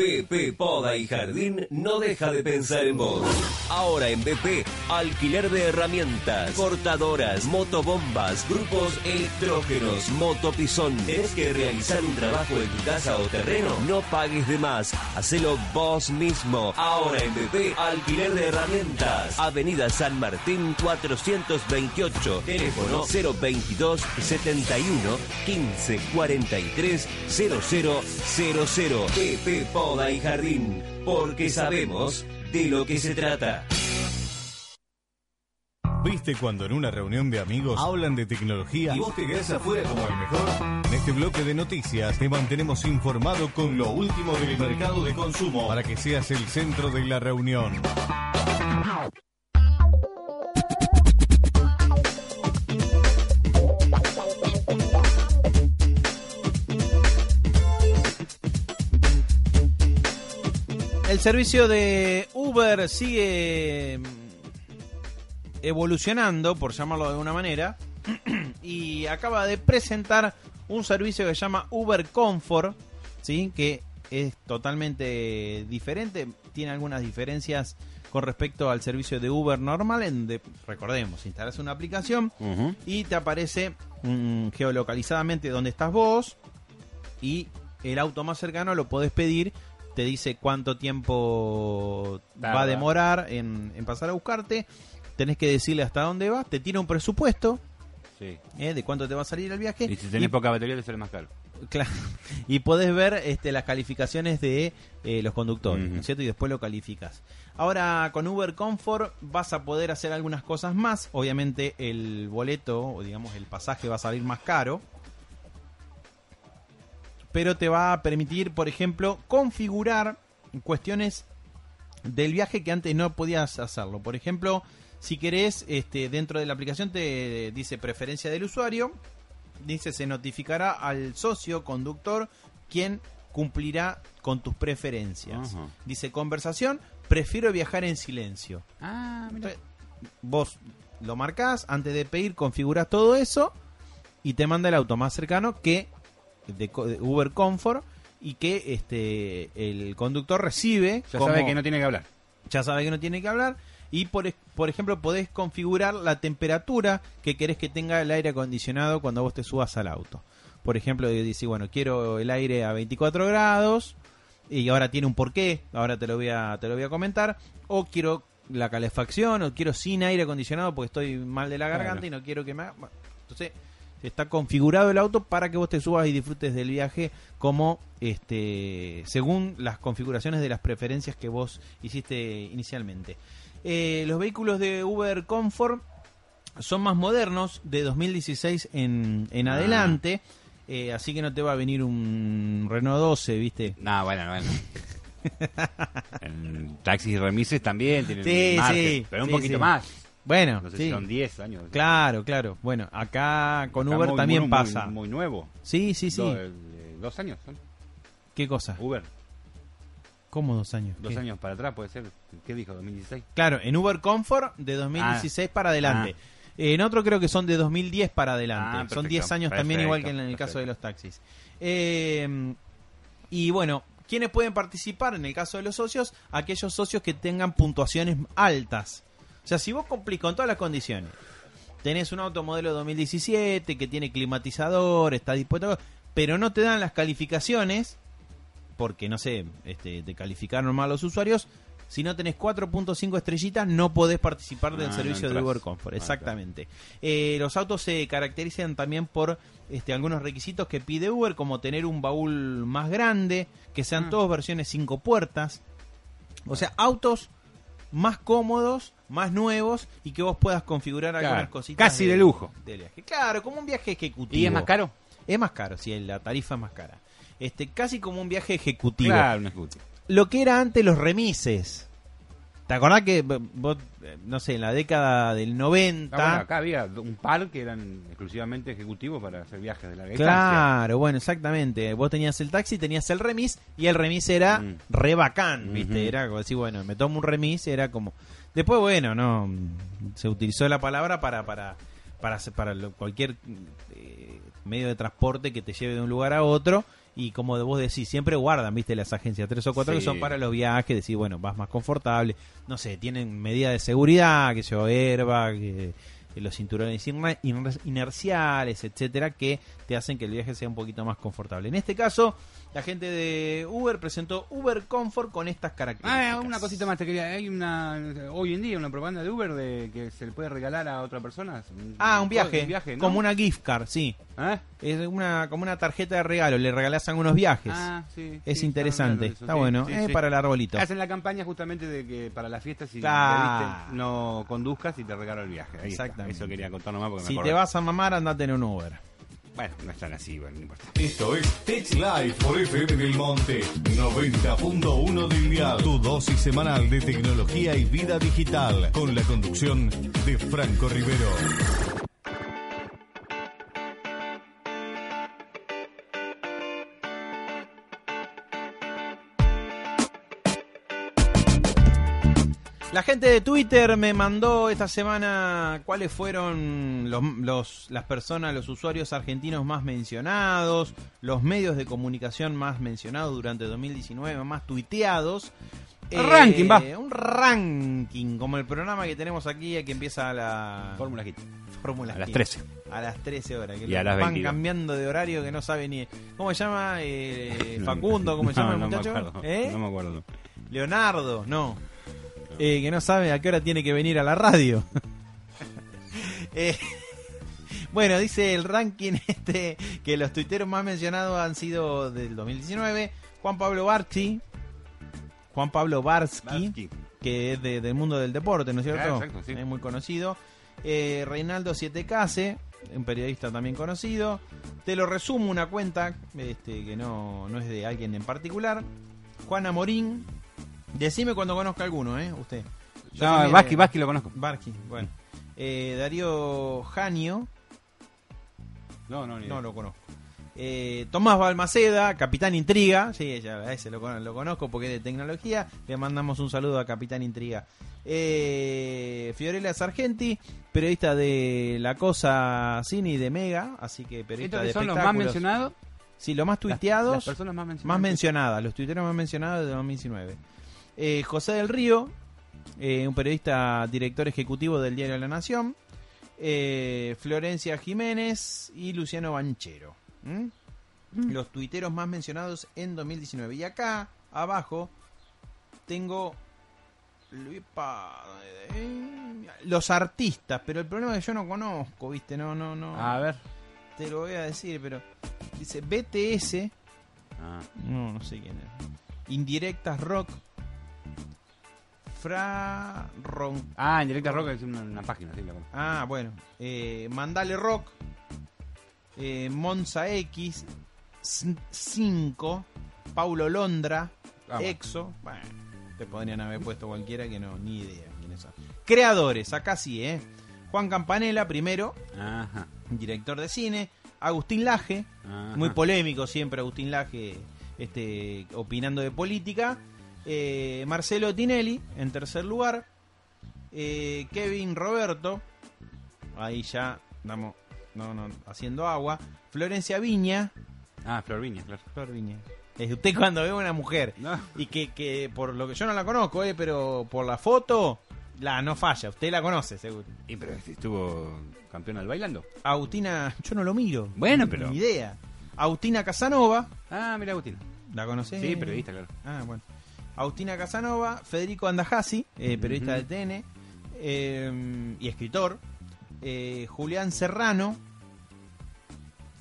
S5: BP Poda y Jardín no deja de pensar en vos. Ahora en BP, alquiler de herramientas, cortadoras, motobombas, grupos electrógenos, motopisón. ¿Tenés que realizar un trabajo en tu casa o terreno? No pagues de más. Hacelo vos mismo. Ahora en BP, alquiler de herramientas. Avenida San Martín 428. Teléfono 022 71 15 43 0000. PP Poda y Jardín. Porque sabemos de lo que se trata.
S1: ¿Viste cuando en una reunión de amigos hablan de tecnología y vos te quedás afuera como el mejor? En este bloque de noticias te mantenemos informado con lo último del mercado de consumo para que seas el centro de la reunión.
S3: El servicio de Uber sigue evolucionando, por llamarlo de alguna manera, <clears throat> y acaba de presentar un servicio que se llama Uber Comfort, ¿sí? que es totalmente diferente, tiene algunas diferencias con respecto al servicio de Uber normal, en donde, recordemos, instalas una aplicación y te aparece mm, geolocalizadamente donde estás vos y el auto más cercano lo podés pedir, te dice cuánto tiempo va a demorar en, en pasar a buscarte, tenés que decirle hasta dónde vas, te tira un presupuesto
S4: Sí.
S3: ¿eh? de cuánto te va a salir el viaje
S4: Y si tenés poca batería, te sale más caro.
S3: Claro. Y podés ver este, las calificaciones de eh, los conductores. ¿no es cierto? Y después lo calificas. Ahora con Uber Comfort vas a poder hacer algunas cosas más. Obviamente el boleto, o digamos el pasaje va a salir más caro. Pero te va a permitir, por ejemplo, configurar cuestiones del viaje que antes no podías hacerlo. Por ejemplo, si querés, este, dentro de la aplicación te dice preferencia del usuario, dice se notificará al socio conductor quien cumplirá con tus preferencias. Dice conversación, prefiero viajar en silencio.
S4: Ah, mira.
S3: Entonces, vos lo marcás, antes de pedir configurás todo eso y te manda el auto más cercano que de, Uber Comfort y que este el conductor recibe
S4: Ya
S3: como-
S4: sabe que no tiene que hablar.
S3: ya sabe que no tiene que hablar y por, por ejemplo podés configurar la temperatura que querés que tenga el aire acondicionado cuando vos te subas al auto. Por ejemplo, dice, bueno, quiero el aire a 24 grados y ahora tiene un porqué, ahora te lo voy a te lo voy a comentar o quiero la calefacción o quiero sin aire acondicionado porque estoy mal de la garganta
S4: Claro.
S3: y no quiero que me entonces está configurado el auto para que vos te subas y disfrutes del viaje como este según las configuraciones de las preferencias que vos hiciste inicialmente. Eh, los vehículos de Uber Comfort son más modernos, de 2016 en, en
S4: Ah.
S3: adelante, eh, así que no te va a venir un Renault 12, ¿viste?
S4: No, bueno, bueno. <laughs> en taxis y remises también tienen
S3: Sí,
S4: margen,
S3: sí,
S4: pero un
S3: sí,
S4: poquito más.
S3: Bueno,
S4: No sé
S3: sí.
S4: si son 10 años.
S3: Claro, claro. Bueno, acá con Uber
S4: muy-
S3: también
S4: muy-
S3: pasa.
S4: Muy, muy nuevo.
S3: Sí, sí, sí.
S4: Do- eh, dos años son.
S3: ¿Qué cosa?
S4: Uber.
S3: ¿Cómo dos años?
S4: Dos
S3: ¿Qué?
S4: años para atrás puede ser. ¿Qué dijo? ¿2016?
S3: Claro, en Uber Comfort de 2016 para adelante. En otro creo que son de 2010 para adelante.
S4: Ah,
S3: son
S4: perfecto,
S3: 10 años también igual que en el
S4: perfecto.
S3: caso de los taxis. Eh, y bueno, ¿quiénes pueden participar en el caso de los socios? Aquellos socios que tengan puntuaciones altas. O sea, si vos cumplís con todas las condiciones, tenés un auto modelo 2017 que tiene climatizador, está dispuesto, a- pero no te dan las calificaciones, porque no sé, este, te calificaron mal los usuarios. Si no tenés 4.5 estrellitas, no podés participar del
S4: Ah, no
S3: servicio de. Uber Comfort.
S4: Ah,
S3: Exactamente. Eh, los autos se caracterizan también por este, algunos requisitos que pide Uber, como tener un baúl más grande, que sean
S4: Ah.
S3: todos versiones 5 puertas. O sea, autos más cómodos, más nuevos y que vos puedas configurar
S4: Claro,
S3: algunas cositas.
S4: casi de lujo.
S3: del viaje. Claro, como un viaje ejecutivo.
S4: ¿Y es más caro?
S3: Es más caro, sí, la tarifa es más cara. Este, casi como un viaje ejecutivo.
S4: Claro, un scooter.
S3: Lo que era antes los remises. ¿Te acordás que vos, eh, no sé, en la década del 90...
S4: Ah, bueno, acá había un par que eran exclusivamente ejecutivos para hacer viajes de larga distancia.
S3: Claro, bueno, exactamente. Vos tenías el taxi, tenías el remis y el remis era
S4: Mm.
S3: re bacán, ¿viste? Era como decir, bueno, me tomo un remis, era como... Después, bueno, no, se utilizó la palabra para para para, para cualquier eh, medio de transporte que te lleve de un lugar a otro Y como vos decís, siempre guardan, viste, las agencias tres o cuatro que
S4: Sí.
S3: son para los viajes, decir, bueno, vas más confortable. No sé, tienen medidas de seguridad, que yo herba, que, que los cinturones iner- iner- inerciales, etcétera, que te hacen que el viaje sea un poquito más confortable. En este caso, la gente de Uber presentó Uber Comfort con estas características.
S4: Ah, una cosita más te quería. Hay una hoy en día una propaganda de Uber de que se le puede regalar a otra persona.
S3: Ah, un viaje,
S4: Un viaje, ¿no?
S3: como una gift card, sí.
S4: ¿Eh?
S3: Es una como una tarjeta de regalo, le regalás algunos viajes.
S4: Ah, sí.
S3: es
S4: sí,
S3: interesante, está bueno,
S4: sí, sí.
S3: para el arbolito.
S4: Hacen la campaña justamente de que para las fiestas si
S3: Claro.
S4: no conduzcas y te regalo el viaje. Ahí está.
S3: Exactamente.
S4: Eso quería contar nomás porque me
S3: Si te vas a mamar, andate en un Uber.
S4: Bueno, no están así, bueno, no importa.
S1: Esto es Tech Live por FM del Monte 90.1 del dial. Tu dosis semanal de tecnología y vida digital con la conducción de Franco Rivero.
S3: La gente de Twitter me mandó esta semana cuáles fueron los, los- las personas, los usuarios argentinos más mencionados, los medios de comunicación más mencionados durante 2019, más tuiteados. Eh,
S4: Un ranking, va.
S3: Un ranking, como el programa que tenemos aquí, que empieza a la
S4: Fórmula Hit.
S3: Fórmula
S4: A las
S3: Hit.
S4: 13.
S3: A las 13 horas. Que
S4: Y a las
S3: van
S4: 22.
S3: cambiando de horario que no sabe ni... ¿Cómo se llama? Eh, <laughs> Facundo, ¿cómo se
S4: no,
S3: llama el
S4: no me
S3: muchacho?
S4: acuerdo,
S3: ¿Eh?
S4: No me acuerdo.
S3: Leonardo, no. Eh, que no sabe a qué hora tiene que venir a la radio. <laughs> Eh, <laughs> bueno, dice el ranking <laughs> este que los tuiteros más mencionados han sido del 2019. Juan Pablo Barsky. Juan Pablo Barsky,
S4: Barsky.
S3: que es de- del mundo del deporte, ¿no es cierto?
S4: Claro, exacto, sí.
S3: Es muy conocido. Eh, Reinaldo Siete Case, un periodista también conocido. Te lo resumo una cuenta este, que no, no es de alguien en particular. Juana Morín. Decime cuando conozca alguno, ¿eh? Usted. Yo
S4: No, Vasqui,
S3: eh,
S4: Vasqui lo conozco.
S3: Barqui, bueno. Eh, Darío Janio,
S4: No, no, ni
S3: no
S4: idea.
S3: lo conozco. Eh, Tomás Balmaceda, Capitán Intriga, sí, ya, ese lo, con- lo conozco porque es de tecnología. Le mandamos un saludo a Capitán Intriga. Eh, Fiorella Sargenti, periodista de La Cosa Cine y de Mega, así que periodista
S4: ¿Estos
S3: de
S4: son los más mencionados?
S3: Sí, los más
S4: Las-
S3: tuiteados.
S4: Las, personas más mencionadas.
S3: Más mencionadas, los tuiteros más mencionados de 2019. Eh, José del Río, eh, un periodista director ejecutivo del Diario La Nación. Eh, Florencia Jiménez y Luciano Banchero. ¿Mm? Los tuiteros más mencionados en 2019. Y acá, abajo, tengo... Los artistas, pero el problema es que yo no conozco, ¿viste? No, no, no.
S4: A ver.
S3: Te lo voy a decir, pero dice BTS,
S4: Ah.
S3: no, no sé quién es. Indirectas Rock. Fra Ron.
S4: Ah, en Directa Rock es una, una página, sí, la conozco.
S3: Ah, bueno. Eh, Mandale Rock. Eh, Monza X. 5. Paulo Londra.
S4: Ah.
S3: Exo. Bueno, te podrían haber puesto cualquiera que no, ni idea quiénes son. Creadores, acá sí, ¿eh? Juan Campanella, primero,
S4: Ajá.
S3: director de cine. Agustín Laje,
S4: ajá.
S3: muy polémico siempre Agustín Laje este, opinando de política. Eh, Marcelo Tinelli en tercer lugar. Eh, Kevin Roberto, ahí ya estamos no, no, haciendo agua. Florencia Viña.
S4: Ah, Flor Viña, claro.
S3: Flor Viña. Es usted cuando ve una mujer
S4: No.
S3: y que, que por lo que yo no la conozco, eh, pero por la foto, la no falla. Usted la conoce, seguro.
S4: Y pero estuvo campeona del bailando.
S3: Agustina, yo no lo miro.
S4: Bueno, pero-
S3: Ni idea. Agustina Casanova,
S4: Ah, mira Agustín.
S3: ¿la conocés?
S4: Sí, periodista, claro.
S3: Ah, bueno. Agustina Casanova, Federico Andajasi, eh, periodista de TN eh, y escritor. eh, Julián Serrano,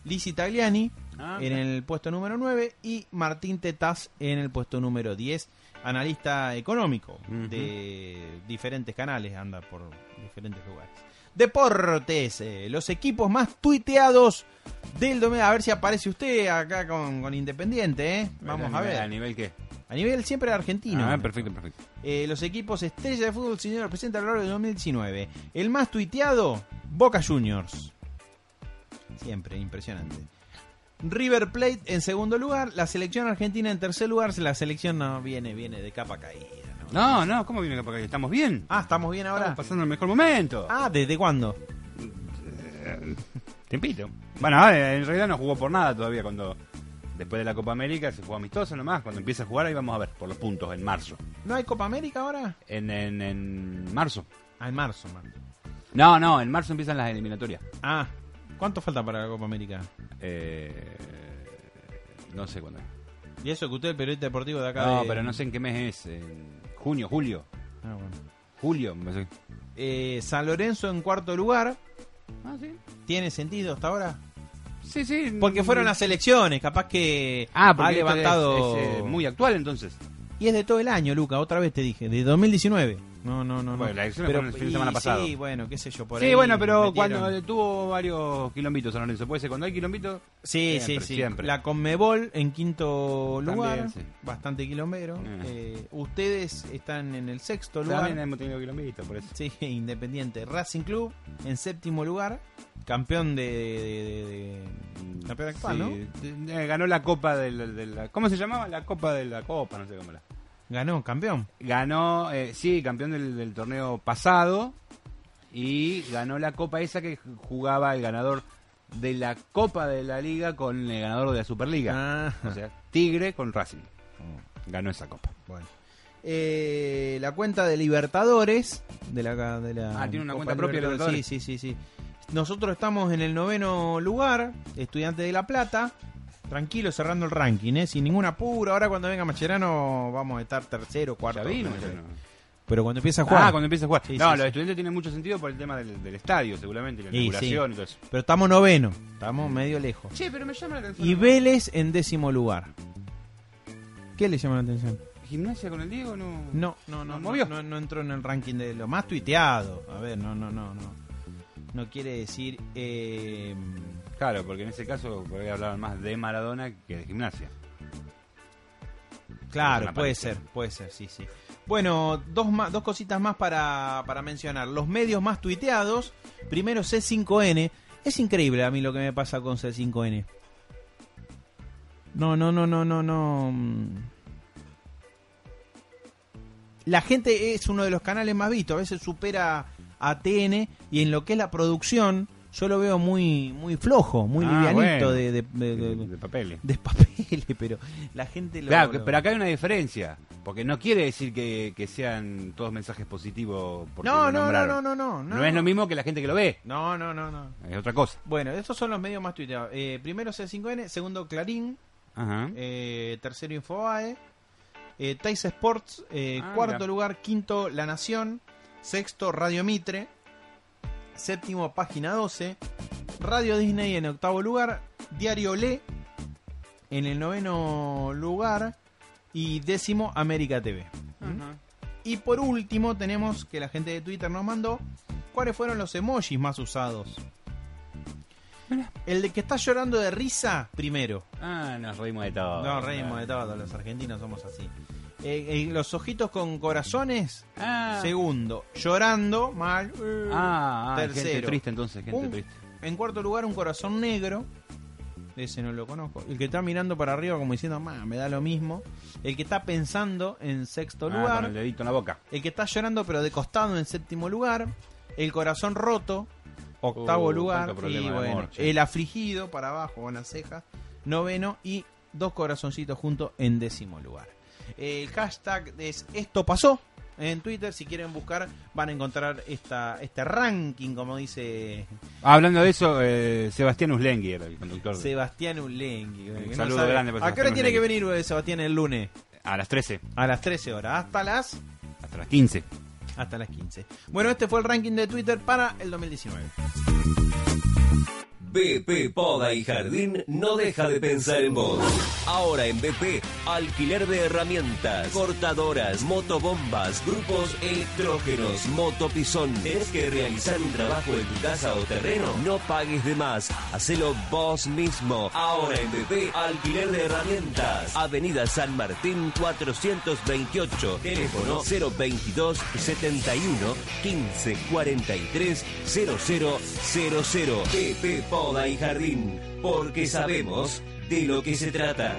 S3: Lizzie Tagliani
S4: Ah,
S3: en el puesto número 9 y Martín Tetaz en el puesto número 10, analista económico de diferentes canales, anda por diferentes lugares. Deportes, eh, los equipos más tuiteados del domingo. A ver si aparece usted acá con, con Independiente, ¿eh? Vamos a
S4: nivel-
S3: ver.
S4: ¿A nivel qué?
S3: A nivel siempre argentino.
S4: Ah, perfecto, perfecto.
S3: Eh, los equipos estrella de fútbol señor presenta a lo largo de 2019. El más tuiteado, Boca Juniors. Siempre, impresionante. River Plate en segundo lugar, la selección argentina en tercer lugar, la selección no viene, viene de capa caída. ¿no?
S4: No, no, ¿cómo viene acá? ¿Estamos bien?
S3: Ah, estamos bien ahora.
S4: Estamos pasando el mejor momento.
S3: Ah, ¿desde cuándo?
S4: Tempito. Bueno, en realidad no jugó por nada todavía cuando Después de la Copa América se juega amistoso nomás. Cuando empiece a jugar ahí vamos a ver por los puntos en marzo.
S3: ¿No hay Copa América ahora?
S4: En, en, en marzo.
S3: Ah, en marzo, man.
S4: No, no, en marzo empiezan las eliminatorias.
S3: Ah, ¿cuánto falta para la Copa América?
S4: Eh, no sé cuándo.
S3: Y eso que usted es el periodista deportivo de acá
S4: No,
S3: de-
S4: pero no sé en qué mes es. En junio, julio.
S3: Ah, bueno.
S4: Julio, me parece.
S3: Eh, San Lorenzo en cuarto lugar.
S4: Ah, sí.
S3: ¿Tiene sentido hasta ahora?
S4: Sí, sí.
S3: Porque fueron las elecciones, capaz que
S4: Ah,
S3: ha levantado...
S4: es, es, eh, muy actual entonces.
S3: Y es de todo el año, Luca, otra vez te dije, de 2019. No, no, no. no.
S4: Bueno, las elecciones fueron el fin de semana pasado.
S3: Sí, bueno, qué sé yo, por
S4: sí,
S3: ahí
S4: bueno, pero
S3: metieron-
S4: cuando tuvo varios kilómetros San Lorenzo, puede ser cuando hay kilómetros.
S3: Sí,
S4: Siempre,
S3: sí, sí.
S4: siempre.
S3: La Conmebol en quinto
S4: También,
S3: lugar,
S4: sí.
S3: bastante kilómetro.
S4: Mm.
S3: Eh, ustedes están en el sexto lugar.
S4: También hemos tenido kilómetros, por eso.
S3: Sí, <laughs> Independiente. Racing Club en séptimo lugar, campeón de... de- de- de- campeón actual,
S4: Sí,
S3: ¿no?
S4: eh, ganó la Copa de la, de la- ¿Cómo se llamaba? La Copa de la Copa, no sé cómo era.
S3: Ganó, campeón.
S4: Ganó, eh, sí, campeón del, del torneo pasado y ganó la Copa esa que jugaba el ganador de la Copa de la Liga con el ganador de la Superliga.
S3: Ah,
S4: O sea, Tigre con Racing. Ganó esa Copa.
S3: bueno. Eh, la cuenta de Libertadores de la, de la
S4: Ah, tiene una
S3: Copa
S4: cuenta propia Libertadores.
S3: Sí, sí, sí, sí. Nosotros estamos en el noveno lugar, Estudiantes de La Plata. Tranquilo, cerrando el ranking, ¿eh? sin ningún apuro. Ahora cuando venga Macherano vamos a estar tercero, cuarto.
S4: Ya vino.
S3: Pero cuando empieza a jugar.
S4: Ah, cuando empieza a jugar.
S3: Sí,
S4: no,
S3: sí,
S4: los
S3: sí.
S4: estudiantes tienen mucho sentido por el tema del, del estadio, seguramente, la inauguración
S3: sí.
S4: y todo eso.
S3: Pero estamos noveno, estamos medio lejos.
S4: Sí, pero me llama la atención.
S3: Y Vélez en décimo lugar. ¿Qué le llama la atención?
S4: ¿Gimnasia con el Diego? No.
S3: No, no, no,
S4: ¿No
S3: no,
S4: movió?
S3: no, no entró en el ranking de lo más tuiteado. A ver, no, no, no, no. No quiere decir. Eh,
S4: Claro, porque en ese caso por ahí hablaban más de Maradona que de gimnasia.
S3: claro, puede ser, puede ser, sí, sí. Bueno, dos, más, dos cositas más para, para mencionar. Los medios más tuiteados. Primero C5N. Es increíble a mí lo que me pasa con C5N. No, no, no, no, no, no. mm. La gente es uno de los canales más vistos. A veces supera a TN. Y en lo que es la producción, yo lo veo muy, muy flojo, muy
S4: Ah,
S3: livianito
S4: bueno.
S3: de, de,
S4: papeles.
S3: de papeles. <laughs> Pero la gente lo.
S4: Claro,
S3: lo-
S4: pero acá hay una diferencia. Porque no quiere decir que, que sean todos mensajes positivos. Porque
S3: no, no, no, no, no, no,
S4: No es lo mismo que la gente que lo ve.
S3: No, no, no, no.
S4: Es otra cosa.
S3: Bueno, estos son los medios más tuiteados. Eh, primero C5N, segundo Clarín,
S4: Ajá.
S3: eh, tercero Infobae, eh, Tais Sports, eh,
S4: Ah,
S3: cuarto
S4: mira.
S3: lugar, quinto La Nación, sexto Radio Mitre, séptimo Página 12, Radio Disney en octavo lugar, Diario Le en el noveno lugar y décimo América TV. Y por último tenemos que la gente de Twitter nos mandó cuáles fueron los emojis más usados. El de que está llorando de risa, primero.
S4: Ah, nos reímos de todo.
S3: No, reímos de todo, los argentinos somos así. Eh, eh, los ojitos con corazones,
S4: Ah,
S3: segundo. Llorando, mal.
S4: ah, ah, gente
S3: tercero.
S4: triste entonces, gente
S3: Un-
S4: triste.
S3: En cuarto lugar, un corazón negro. Ese no lo conozco. El que está mirando para arriba como diciendo, "Ma, me da lo mismo. El que está pensando en sexto lugar.
S4: con el dedito en la boca.
S3: El que está llorando pero de costado en séptimo lugar. El corazón roto, octavo
S4: Uh,
S3: lugar. Y bueno,
S4: amor,
S3: el afligido para abajo con las cejas, noveno. Y dos corazoncitos juntos en décimo lugar. El hashtag es esto pasó. En Twitter, si quieren buscar, van a encontrar esta, este ranking, como dice
S4: hablando de eso, eh, Sebastián Uslengui era el conductor. de-
S3: Sebastián Ulengui.
S4: Un
S3: no
S4: saludo grande para
S3: ¿A qué hora tiene que venir eh, Sebastián el lunes?
S4: A las 13,
S3: A las 13 horas, hasta las
S4: hasta las 15.
S3: hasta las 15. Bueno, este fue el ranking de Twitter para el 2019.
S5: BP Poda y Jardín no deja de pensar en vos. Ahora en BP, alquiler de herramientas, cortadoras, motobombas, grupos electrógenos, motopisón. ¿Tenés que realizar un trabajo en tu casa o terreno? No pagues de más, hacelo vos mismo. Ahora en BP, alquiler de herramientas. Avenida San Martín 428, teléfono 022 71 15 43 0000. PP Poda y Jardín, porque sabemos de lo que se trata.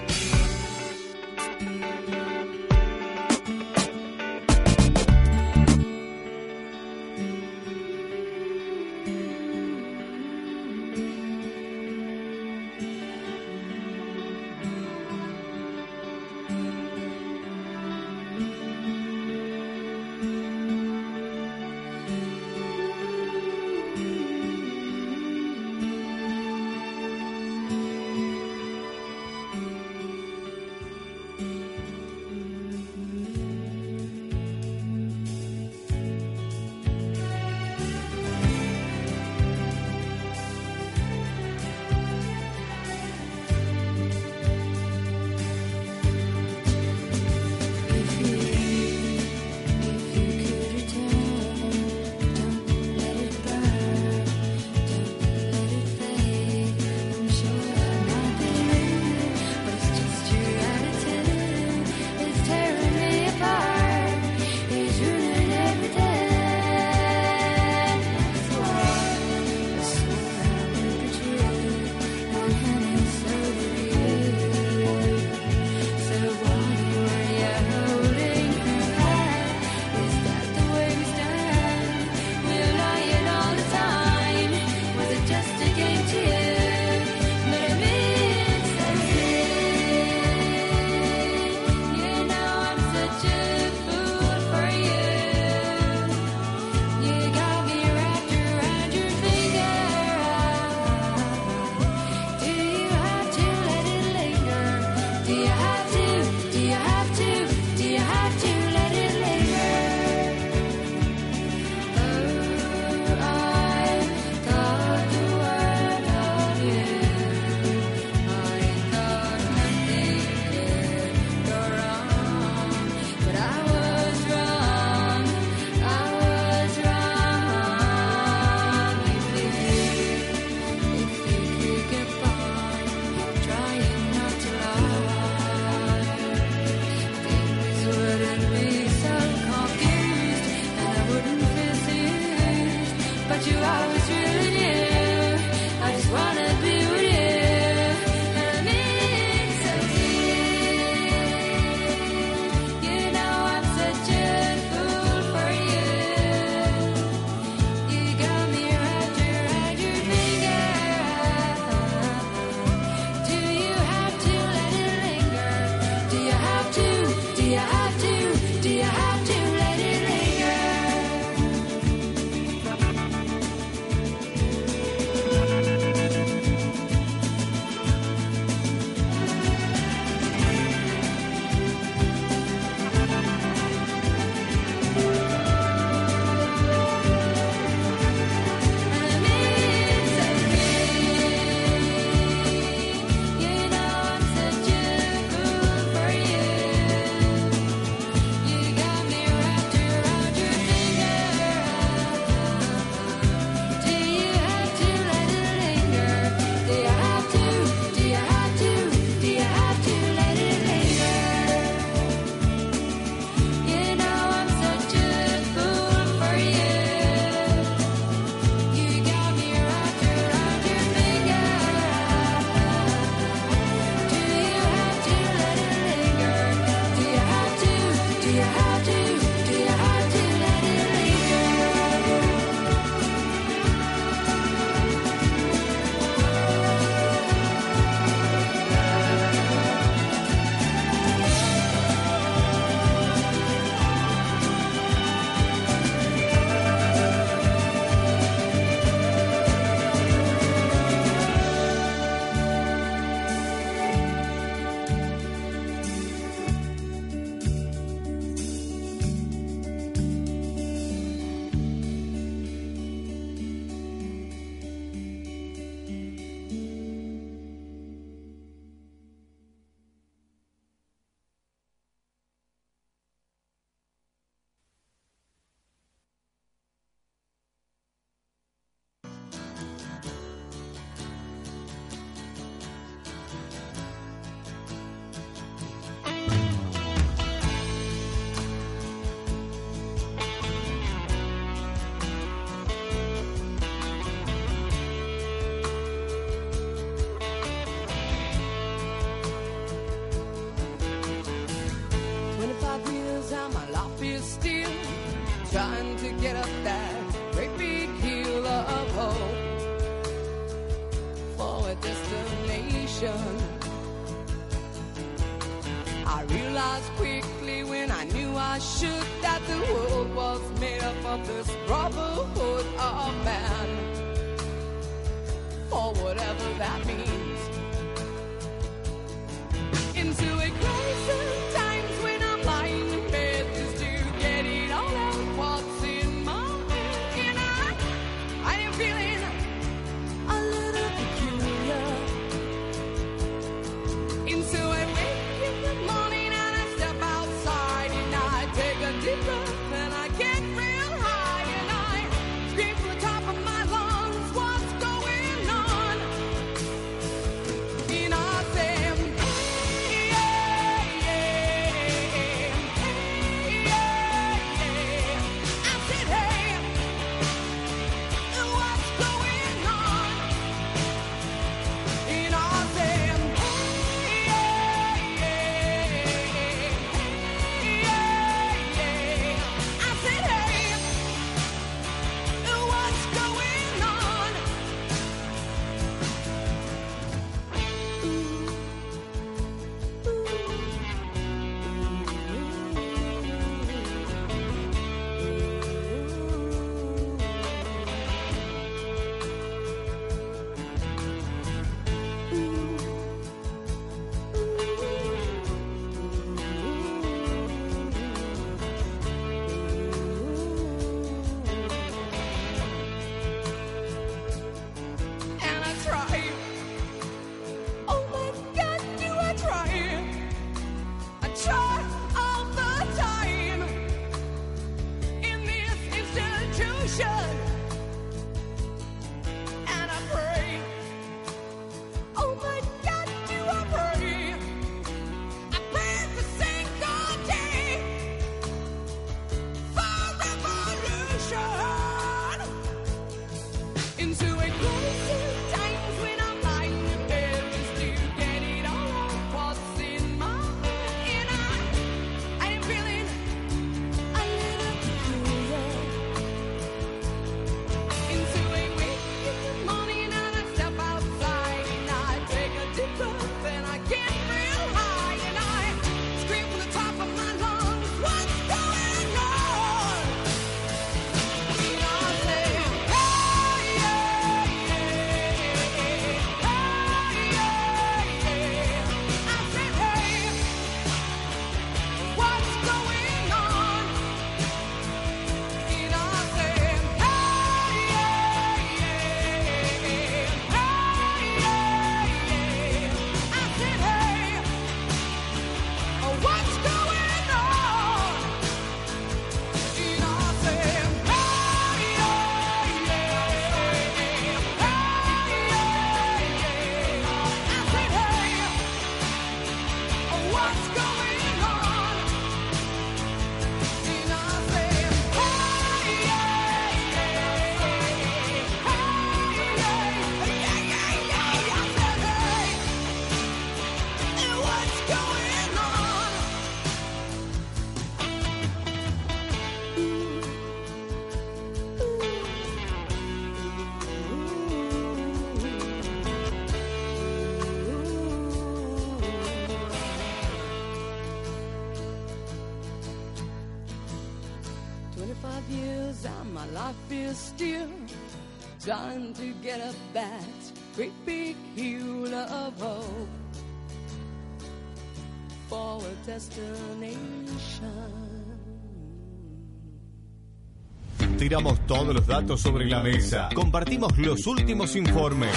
S1: Tiramos todos los datos sobre la mesa. Compartimos los últimos informes,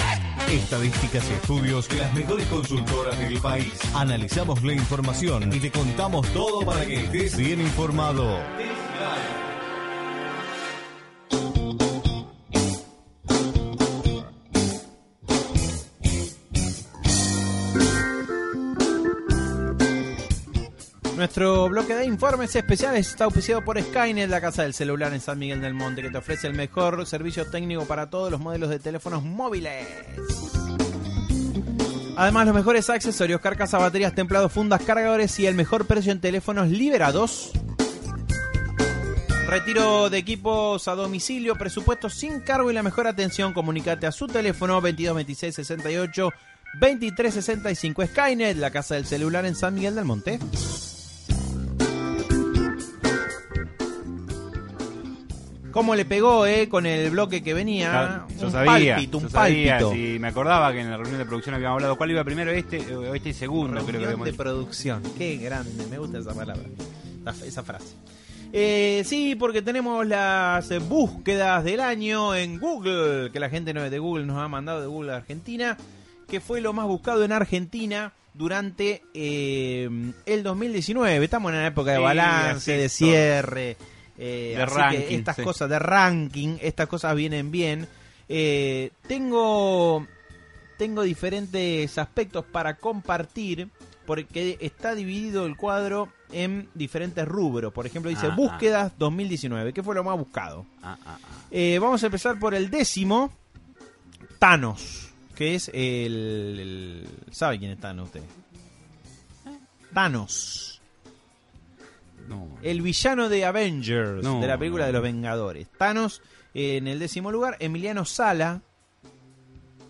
S1: estadísticas y estudios de las mejores consultoras del país. Analizamos la información y te contamos todo para que estés bien informado.
S3: Nuestro bloque de informes especiales está auspiciado por Skynet, la casa del celular en San Miguel del Monte, que te ofrece el mejor servicio técnico para todos los modelos de teléfonos móviles. Además, los mejores accesorios, carcasa, baterías, templados, fundas, cargadores y el mejor precio en teléfonos liberados. Retiro de equipos a domicilio, presupuesto sin cargo y la mejor atención. Comunicate a su teléfono 2226 68 2365. Skynet, la casa del celular en San Miguel del Monte. ¿Cómo le pegó, eh? Con el bloque que venía.
S4: Yo
S3: un
S4: sabía,
S3: pálpito, un
S4: yo sabía,
S3: pálpito.
S4: sí, me acordaba que en la reunión de producción habíamos hablado cuál iba primero, este o este y segundo, creo que
S3: Reunión
S4: habíamos
S3: de producción. Qué grande, me gusta esa palabra, esa- frase. Eh, sí, porque tenemos las búsquedas del año en Google, que la gente de Google nos ha mandado de Google a Argentina, que fue lo más buscado en Argentina durante eh, el 2019. Estamos en una época de balance, de cierre, eh,
S4: De
S3: así que
S4: ranking,
S3: estas
S4: sí.
S3: cosas de ranking, estas cosas vienen bien. Eh, tengo tengo diferentes aspectos para compartir porque está dividido el cuadro en diferentes rubros. Por ejemplo, dice
S4: Ah,
S3: búsquedas 2019. ¿Qué fue lo más buscado?
S4: Ah, ah, ah.
S3: Eh, vamos a empezar por el décimo. Thanos. Que es el, el- ¿Sabe quién es Thanos usted? Thanos.
S4: No.
S3: El villano de Avengers.
S4: No,
S3: de la película
S4: no.
S3: de los Vengadores. Thanos eh, en el décimo lugar. Emiliano Sala.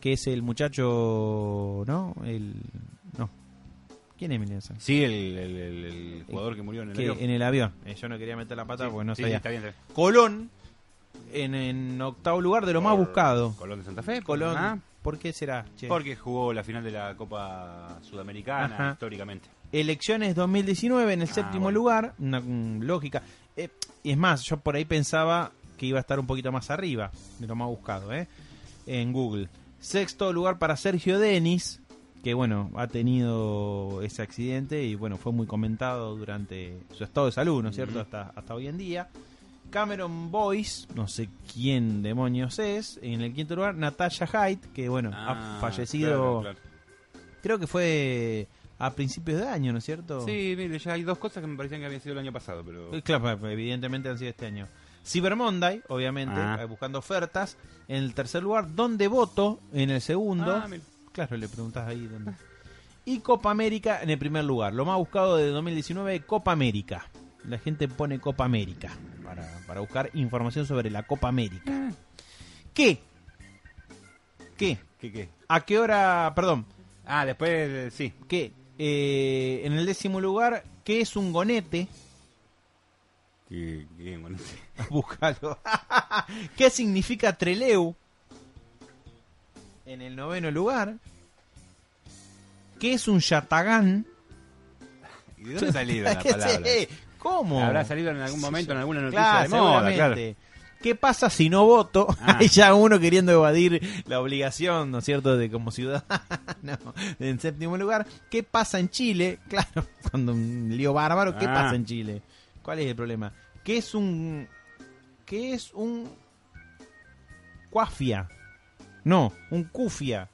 S3: Que es el muchacho... ¿No? El... No. ¿Quién es Emiliano Sala?
S4: Sí, el, el- el- el jugador que murió en el
S3: Que-
S4: avión.
S3: en el avión. Eh, yo no quería meter la pata
S4: Sí,
S3: porque no
S4: sí,
S3: sabía.
S4: sí, está bien, está bien.
S3: Colón, en, en octavo lugar de lo más buscado.
S4: Colón de Santa Fe.
S3: Colón,
S4: ah,
S3: ¿por qué será? che?
S4: Porque jugó la final de la Copa Sudamericana
S3: Ajá.
S4: históricamente.
S3: Elecciones 2019 en el
S4: Ah,
S3: séptimo
S4: bueno.
S3: lugar, una mm, lógica. Eh, y es más, yo por ahí pensaba que iba a estar un poquito más arriba de lo más buscado, ¿eh? En Google. Sexto lugar para Sergio Denis, que bueno, ha tenido ese accidente y bueno, fue muy comentado durante su estado de salud, ¿no es cierto? Hasta, hasta hoy en día. Cameron Boyce, no sé quién demonios es. En el quinto lugar, Natasha Hyde, que bueno,
S4: Ah,
S3: ha fallecido,
S4: claro, claro.
S3: creo que fue a principios de año, ¿no es cierto?
S4: Sí, mire, ya hay dos cosas que me parecían que habían sido el año pasado, pero...
S3: Eh, Claro, pues, evidentemente han sido este año. Cyber Monday, obviamente,
S4: Ah.
S3: eh, buscando ofertas. En el tercer lugar, ¿dónde voto? En el segundo.
S4: Ah,
S3: claro, le preguntás ahí dónde. <laughs> Y Copa América en el primer lugar. Lo más buscado de 2019, Copa América. La gente pone Copa América para, para buscar información sobre la Copa América. ¿Qué? ¿Qué?
S4: ¿Qué, qué?
S3: ¿A qué hora? Perdón.
S4: Ah, después, eh, sí.
S3: ¿Qué? Eh, en el décimo lugar, ¿qué es un gonete?
S4: ¿Qué, qué, sí. <laughs>
S3: Búscalo. <laughs> ¿Qué significa Treleu? En el noveno lugar. ¿Qué es un yatagán?
S4: ¿Y de dónde <laughs>
S3: ¿Qué
S4: palabras?
S3: sé? ¿Cómo?
S4: Habrá salido en algún momento en alguna noticia
S3: Claro,
S4: de moda, claro.
S3: ¿Qué pasa si no voto?
S4: Ah. <laughs>
S3: Hay ya uno queriendo evadir la obligación, ¿no es cierto?, de como ciudadano. <laughs> En séptimo lugar, ¿qué pasa en Chile? <laughs> Claro, cuando un lío bárbaro, ¿qué
S4: Ah.
S3: pasa en Chile? ¿Cuál es el problema? ¿Qué es un... ¿Qué es un... Cuafia? No, un cufia.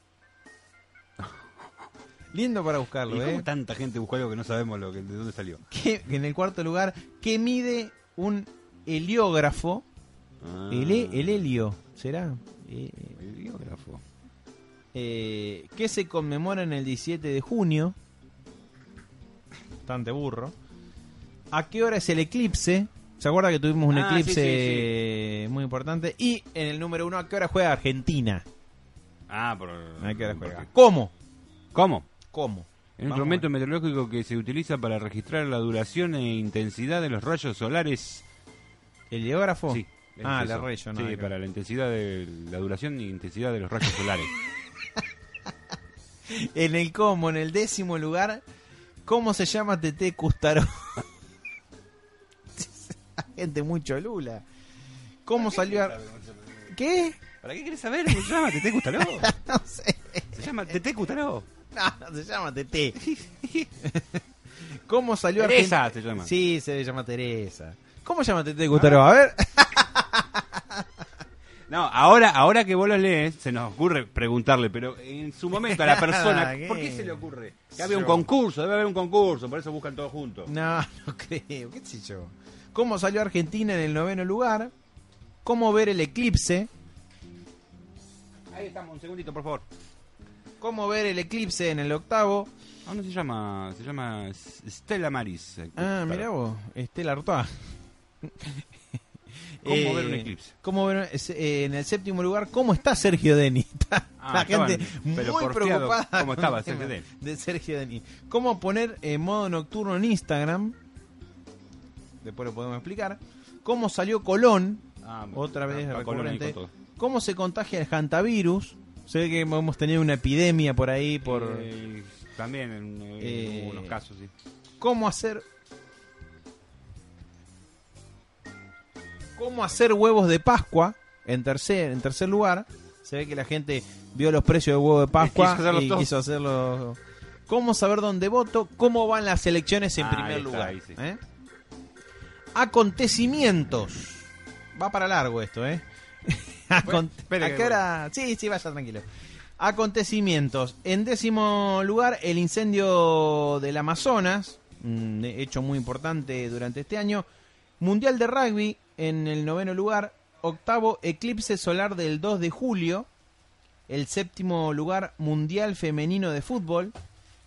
S3: Lindo para
S4: ¿Y
S3: buscarlo,
S4: cómo
S3: ¿eh?
S4: tanta gente buscó algo que no sabemos lo que, de dónde salió?
S3: ¿Qué- en el cuarto lugar, ¿qué mide un heliógrafo?
S4: Ah,
S3: El, el helio, ¿será? Eh,
S4: el biógrafo.
S3: eh, ¿Qué se conmemora en el 17 de junio? Bastante burro. ¿A qué hora es el eclipse? ¿Se acuerda que tuvimos un
S4: Ah,
S3: eclipse muy importante? Y en el número uno, ¿a qué hora juega Argentina?
S4: Ah, por...
S3: ¿A qué hora juega?
S4: porque-
S3: ¿Cómo?
S4: ¿Cómo?
S3: ¿Cómo?
S4: Es un instrumento meteorológico que se utiliza para registrar la duración e intensidad de los rayos solares.
S3: ¿El heliógrafo?
S4: Sí.
S3: Ah, la rayo, no.
S4: Sí, para la intensidad de la duración e intensidad de los rayos solares. <laughs>
S3: En el cómo, en el décimo lugar, ¿cómo se llama Tete Custaró? <laughs> Gente muy cholula. ¿Cómo salió a... ¿Qué?
S4: ¿Para qué querés saber cómo se llama? ¿Tete Cutaró? <laughs>
S3: No sé.
S4: Se llama Tete Cutaró.
S3: No, <laughs> no se llama Tete. <laughs> ¿Cómo salió
S4: Teresa
S3: Argentina?
S4: se llama.
S3: Sí, se llama Teresa. ¿Cómo se llama Tete Custaró? A ver. <laughs>
S4: No, ahora, ahora que vos lo lees, se nos ocurre preguntarle, pero en su momento a la persona,
S3: ¿Qué?
S4: ¿por qué se le ocurre? Que había un concurso, debe haber un concurso, por eso buscan todos juntos.
S3: No, no creo. ¿Qué sé yo? ¿Cómo salió Argentina en el noveno lugar? ¿Cómo ver el eclipse?
S4: Ahí estamos, un segundito, por favor.
S3: ¿Cómo ver el eclipse en el octavo?
S4: ¿A dónde se llama? Se llama Stella Maris.
S3: Ah, mira vos, Estela Artois. <laughs>
S4: ¿Cómo ver un eclipse?
S3: cómo ver- eh, en el séptimo lugar, ¿cómo está Sergio Denis? <laughs>
S4: Ah,
S3: la gente
S4: estaban, pero
S3: muy preocupada.
S4: ¿cómo estaba Sergio Denis?
S3: De Sergio Denis. ¿Cómo poner eh, modo nocturno en Instagram? Después lo podemos explicar. ¿Cómo salió Colón?
S4: Ah,
S3: Otra vez recurrente. ¿Cómo se contagia el hantavirus? Se ve que hemos tenido una epidemia por ahí por...
S4: Eh, también en, eh,
S3: Eh,
S4: unos casos, sí.
S3: cómo hacer cómo hacer huevos de Pascua en tercer en tercer lugar se ve que la gente vio los precios de huevos de Pascua
S4: Quiso
S3: y
S4: todo.
S3: quiso hacerlo cómo saber dónde voto cómo van las elecciones en
S4: Ah,
S3: primer
S4: está,
S3: lugar
S4: ahí sí.
S3: ¿eh? acontecimientos va para largo esto eh Acon-
S4: espere
S3: ¿A qué hora? Sí, sí, vaya tranquilo. Acontecimientos. En décimo lugar, el incendio del Amazonas, hecho muy importante durante este año. Mundial de Rugby en el noveno lugar. Octavo, eclipse solar del 2 de julio. El séptimo lugar, Mundial Femenino de Fútbol.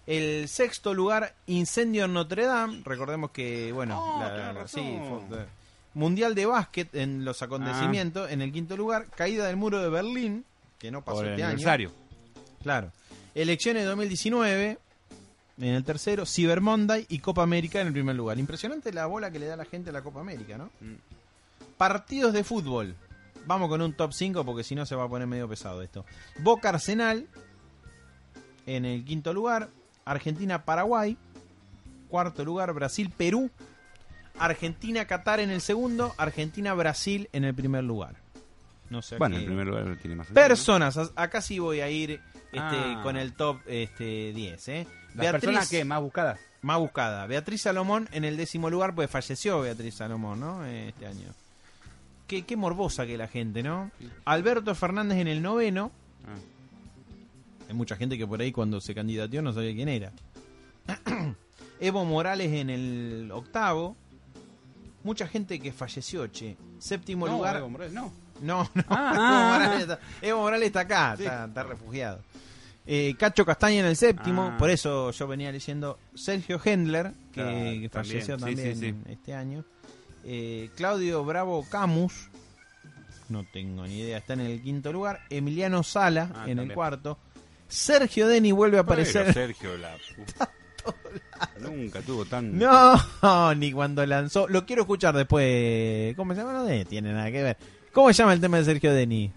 S3: El sexto lugar, incendio en Notre Dame. Recordemos que, bueno,
S4: Oh,
S3: la-
S4: razón.
S3: sí, fue- Mundial de Básquet en los acontecimientos. En el quinto lugar, caída del muro de Berlín, que no pasó
S4: Por el
S3: este año.
S4: aniversario.
S3: Claro. Elecciones 2019 en el tercero, Cyber Monday y Copa América en el primer lugar. Impresionante la bola que le da la gente a la Copa América, ¿no?
S4: Mm.
S3: Partidos de fútbol. Vamos con un top 5 porque si no se va a poner medio pesado esto. Boca Arsenal en el quinto lugar, Argentina Paraguay, cuarto lugar Brasil Perú, Argentina Qatar en el segundo, Argentina Brasil en el primer lugar. No sé
S4: Bueno,
S3: qué-
S4: en primer lugar tiene más.
S3: Personas, a- acá sí voy a ir este,
S4: Ah.
S3: con el top este, 10. ¿eh?
S4: ¿Las personas que más buscadas?
S3: más buscada. Beatriz Salomón en el décimo lugar, pues falleció Beatriz Salomón, ¿no? Este año. Qué, qué morbosa que la gente, ¿no? Alberto Fernández en el noveno.
S4: Ah.
S3: Hay mucha gente que por ahí cuando se candidateó no sabía quién era. <clears throat> Evo Morales en el octavo. Mucha gente que falleció, che. Séptimo
S4: No,
S3: lugar.
S4: Evo Morales, no.
S3: No, no.
S4: Ah, <laughs>
S3: Evo,
S4: ah,
S3: Morales está, Evo Morales está acá,
S4: Sí.
S3: está, está refugiado. Eh, Cacho Castaña en el séptimo,
S4: Ah.
S3: por eso yo venía leyendo Sergio Hendler, que,
S4: Claro,
S3: que falleció
S4: también, sí,
S3: también
S4: sí, sí.
S3: este año. Eh, Claudio Bravo Camus, no tengo ni idea, está en el quinto lugar. Emiliano Sala
S4: Ah,
S3: en el cuarto. Sergio Deni vuelve a aparecer.
S4: Pero Sergio, la puta. <laughs> <laughs> Nunca tuvo tan...
S3: No, ni cuando lanzó. Lo quiero escuchar después. ¿Cómo se llama? No de- tiene nada que ver. ¿Cómo se llama el tema de Sergio Deni?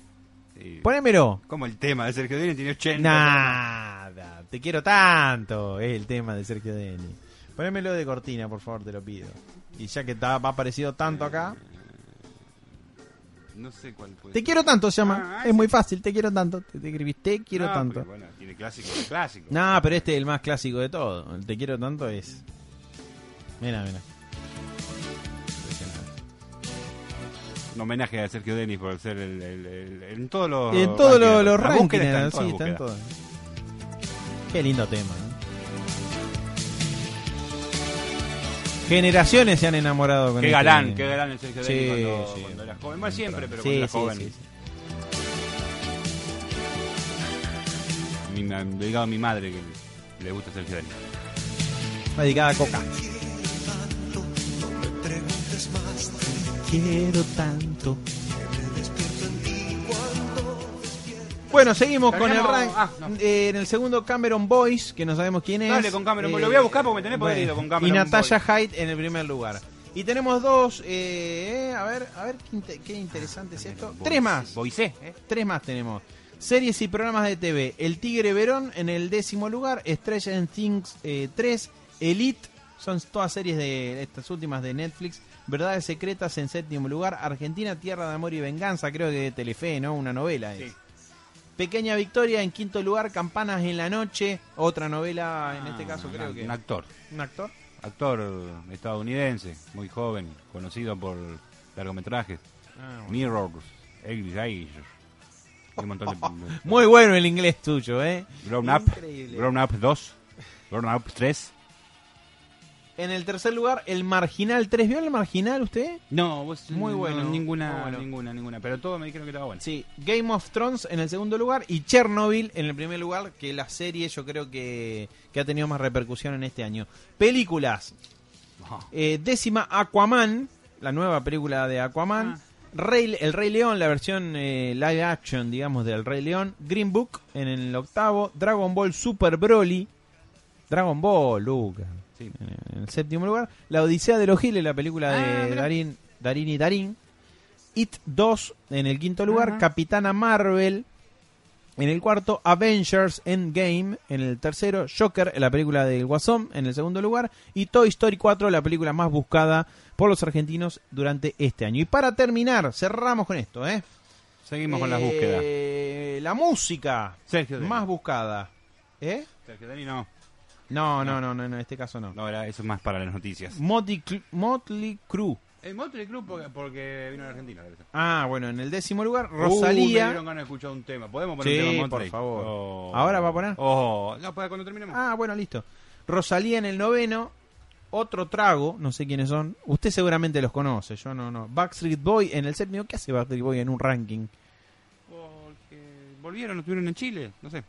S4: Sí.
S3: Ponémelo.
S4: Como el tema de Sergio Dini tiene 80.
S3: Nada, te quiero tanto. Es el tema de Sergio Deni. Ponémelo de cortina, por favor, te lo pido. Y ya que está, va aparecido tanto acá.
S4: No sé cuál puede
S3: Te
S4: ser.
S3: quiero tanto se llama.
S4: Ah,
S3: es
S4: ese.
S3: muy fácil, te quiero tanto. Te, te escribís, te quiero
S4: No,
S3: tanto.
S4: bueno, tiene clásico de clásico.
S3: No, pero este es el más clásico de todo. El te quiero tanto es. Mira, mira.
S4: Un homenaje a Sergio Denis por ser el, el- el- en todos los
S3: En todos los, rankings, sí,
S4: todas
S3: está en
S4: búsquedas.
S3: todo. Qué lindo tema, ¿no? Generaciones se han enamorado con
S4: Qué
S3: este-
S4: galán, qué galán el Sergio
S3: Sí,
S4: Denis cuando,
S3: sí.
S4: cuando era joven. Bueno, siempre, pero
S3: Sí,
S4: cuando era
S3: sí,
S4: joven.
S3: sí, sí.
S4: Mi, dedicado a mi madre que le gusta Sergio Denis.
S3: Dedicada a Coca. Quiero tanto. Bueno, seguimos con el rank.
S4: ah, no.
S3: Eh, en el segundo, Cameron Boyce, que no sabemos quién es.
S4: Dale con Cameron Boyce. Lo voy a buscar porque me tenés podrido con Cameron
S3: Y Natalia Hyde en el primer lugar. Y tenemos dos. eh, a ver, a ver qué, inte- qué interesante es esto. Tres más.
S4: Boise, ¿eh?
S3: Tres más tenemos. Series y programas de TV. El Tigre Verón en el décimo lugar. Stranger Things eh, 3. Elite. Son todas series de estas últimas de Netflix. Verdades secretas en séptimo lugar. Argentina, Tierra de Amor y Venganza. Creo que de Telefe, ¿no? Una novela es.
S4: Sí.
S3: Pequeña Victoria en quinto lugar. Campanas en la noche. Otra novela, en este caso creo que...
S4: Un actor.
S3: ¿Un actor?
S4: Actor estadounidense, muy joven, conocido por largometrajes.
S3: Ah, bueno.
S4: Mirrors, <laughs> de.
S3: Muy bueno el inglés tuyo, ¿eh?
S4: Grown Up.
S3: Increíble.
S4: Grown Up 2. Grown Up 3.
S3: En el tercer lugar, el Marginal 3. ¿Vio el Marginal usted?
S4: No, vos,
S3: Muy
S4: no,
S3: bueno,
S4: ninguna,
S3: muy bueno.
S4: ninguna, ninguna. Pero todos me dijeron que estaba bueno.
S3: Sí, Game of Thrones en el segundo lugar y Chernobyl en el primer lugar, que la serie yo creo que, que ha tenido más repercusión en este año. Películas. Eh, décima Aquaman la nueva película de Aquaman.
S4: Ah.
S3: Rey- el Rey León, la versión eh, live action, digamos, del Rey León. Green Book en el octavo. Dragon Ball Super Broly. Dragon Ball, Luca.
S4: Sí.
S3: En el séptimo lugar. La Odisea de los Giles, la película
S4: Ah,
S3: de. Darín, Darín y Darín. It 2 en el quinto lugar. Capitana Marvel en el cuarto. Avengers Endgame en el tercero. Joker, la película del Guasón en el segundo lugar. Y Toy Story 4, la película más buscada por los argentinos durante este año. Y para terminar, cerramos con esto, ¿eh?
S4: Seguimos con las
S3: Eh,
S4: búsquedas.
S3: La música
S4: Sergio
S3: más buscada. ¿Eh?
S4: Sergio no.
S3: No, no, no, no, no, en este caso no.
S4: No, era, eso es más para las noticias.
S3: Motley, Cl- Motley Crue.
S4: El Motley Crue porque, porque vino a Argentina. debe ser.
S3: Ah, bueno, en el décimo lugar,
S4: Uh, me
S3: Rosalía.
S4: dieron ganas de escuchar un tema. ¿Podemos poner
S3: Sí,
S4: un tema de
S3: por
S4: Motley?
S3: favor.
S4: Oh.
S3: ¿Ahora va a poner?
S4: Oh, no, para cuando terminemos.
S3: Ah, bueno, listo. Rosalía en el noveno. Otro trago, no sé quiénes son. Usted seguramente los conoce, yo no, no. Backstreet Boy en el séptimo. ¿Qué hace Backstreet Boy en un ranking?
S4: Porque volvieron, estuvieron en Chile, no sé.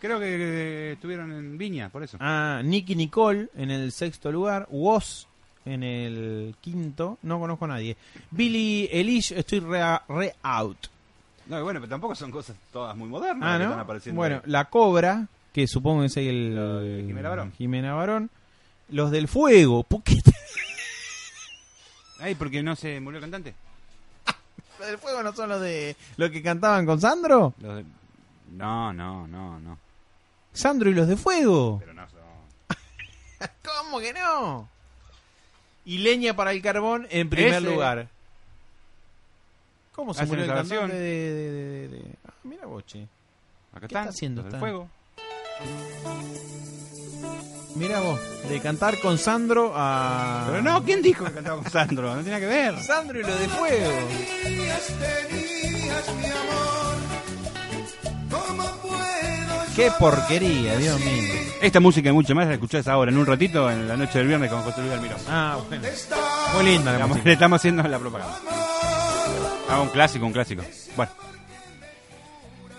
S4: Creo que estuvieron en Viña, por eso.
S3: Ah, Nicky Nicole en el sexto lugar. Woz en el quinto. No conozco a nadie. Billy Eilish, estoy re, re out.
S4: No, bueno, pero tampoco son cosas todas muy modernas
S3: Ah,
S4: que están apareciendo.
S3: Bueno,
S4: ahí.
S3: La Cobra, que supongo que es el...
S4: Lo de Jimena Barón.
S3: Jimena Barón. Los del Fuego. ¿Por qué?
S4: Ay, porque no se murió el cantante. <laughs>
S3: ¿Los del Fuego no son los de... los que cantaban con Sandro?
S4: Los de- No, no, no, no.
S3: Sandro y los de Fuego.
S4: Pero no son. <laughs>
S3: ¿Cómo que no? Y leña para el carbón en primer
S4: Ese.
S3: lugar. ¿Cómo se
S4: Hacen
S3: murió el cantante de, de- de- de- Ah, mira boche.
S4: Acá
S3: ¿Qué
S4: están.
S3: está haciendo?
S4: los del fuego.
S3: Mira vos, de cantar con Sandro a...
S4: Pero no, ¿quién dijo que cantaba con Sandro? No tenía que ver.
S3: Sandro y los de Fuego. Qué porquería, Dios mío.
S4: Esta música y mucho más la escuchás ahora en un ratito en la noche del viernes con José Luis Almirón.
S3: Ah, bueno. Muy linda la música.
S4: le estamos haciendo la propaganda. Ah, un clásico, un clásico. Bueno,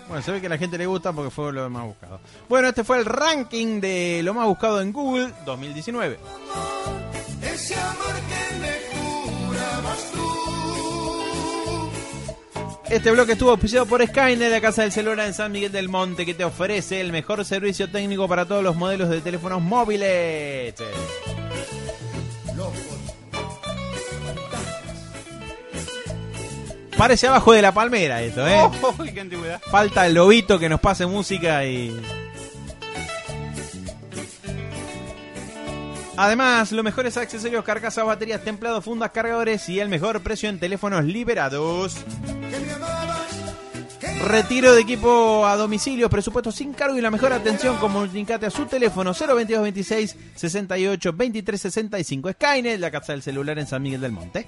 S3: Bueno, se ve que a la gente le gusta porque fue lo más buscado. Bueno, este fue el ranking de lo más buscado en Google 2019. Este bloque estuvo auspiciado por Skynet, la casa del celular en San Miguel del Monte, que te ofrece el mejor servicio técnico para todos los modelos de teléfonos móviles. Parece abajo de la palmera esto, ¿eh? <laughs>
S4: ¡Uy, qué antigüedad!
S3: Falta el lobito que nos pase música y. Además, los mejores accesorios, carcasas, baterías, templados, fundas, cargadores y el mejor precio en teléfonos liberados. Retiro de equipo a domicilio, presupuesto sin cargo y la mejor atención. Comunicate a su teléfono 022 26 68 23 65. Skynet, la casa del celular en San Miguel del Monte.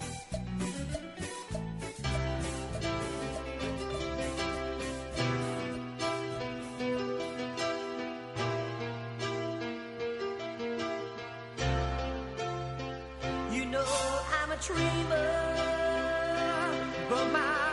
S6: Dreamer, but my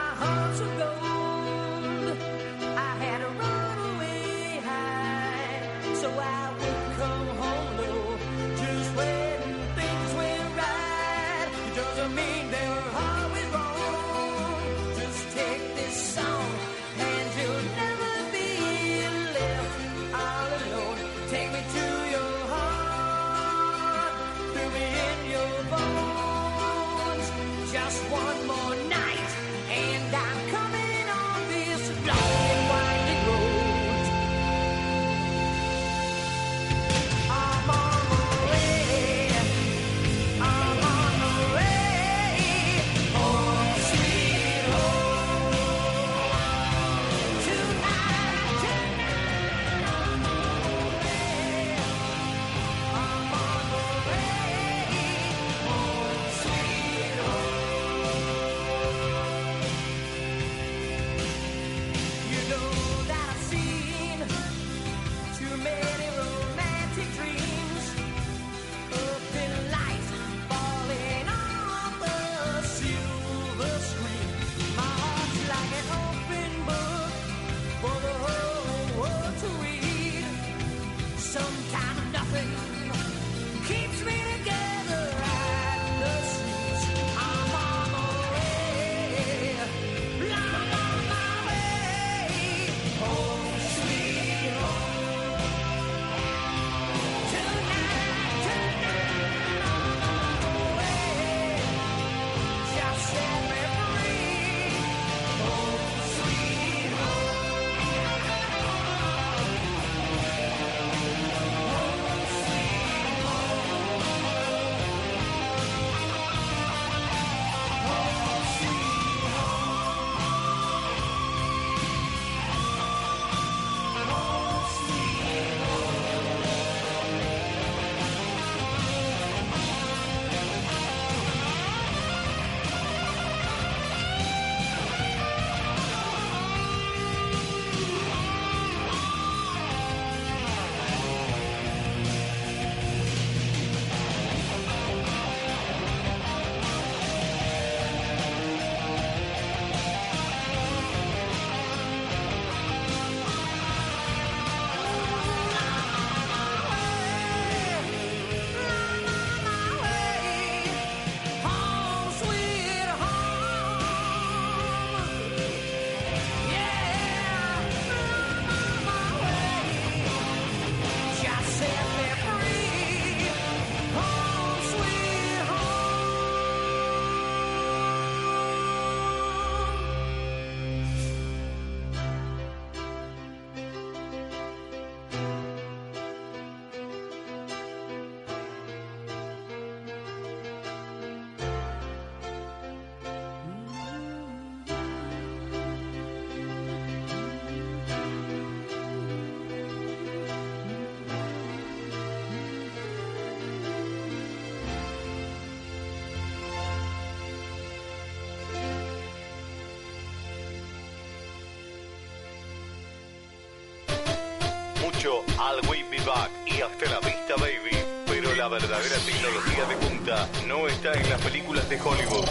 S1: 8, I'll We Be Back y Hasta la Vista Baby. Pero la verdadera tecnología de punta no está en las películas de Hollywood.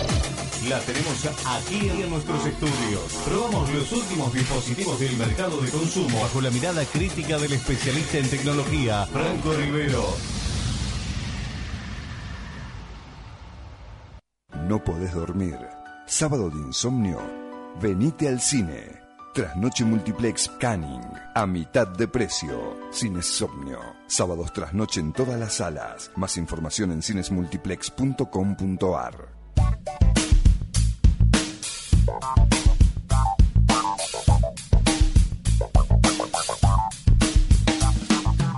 S1: La tenemos aquí en nuestros estudios. Probamos los últimos dispositivos del mercado de consumo bajo la mirada crítica del especialista en tecnología, Franco Rivero.
S2: ¿No podés dormir? ¿Sábado de insomnio? Venite al cine. Trasnoche Multiplex Canning. A mitad de precio. Cinesomnio. Sábados trasnoche en todas las salas. Más información en cinesmultiplex.com.ar.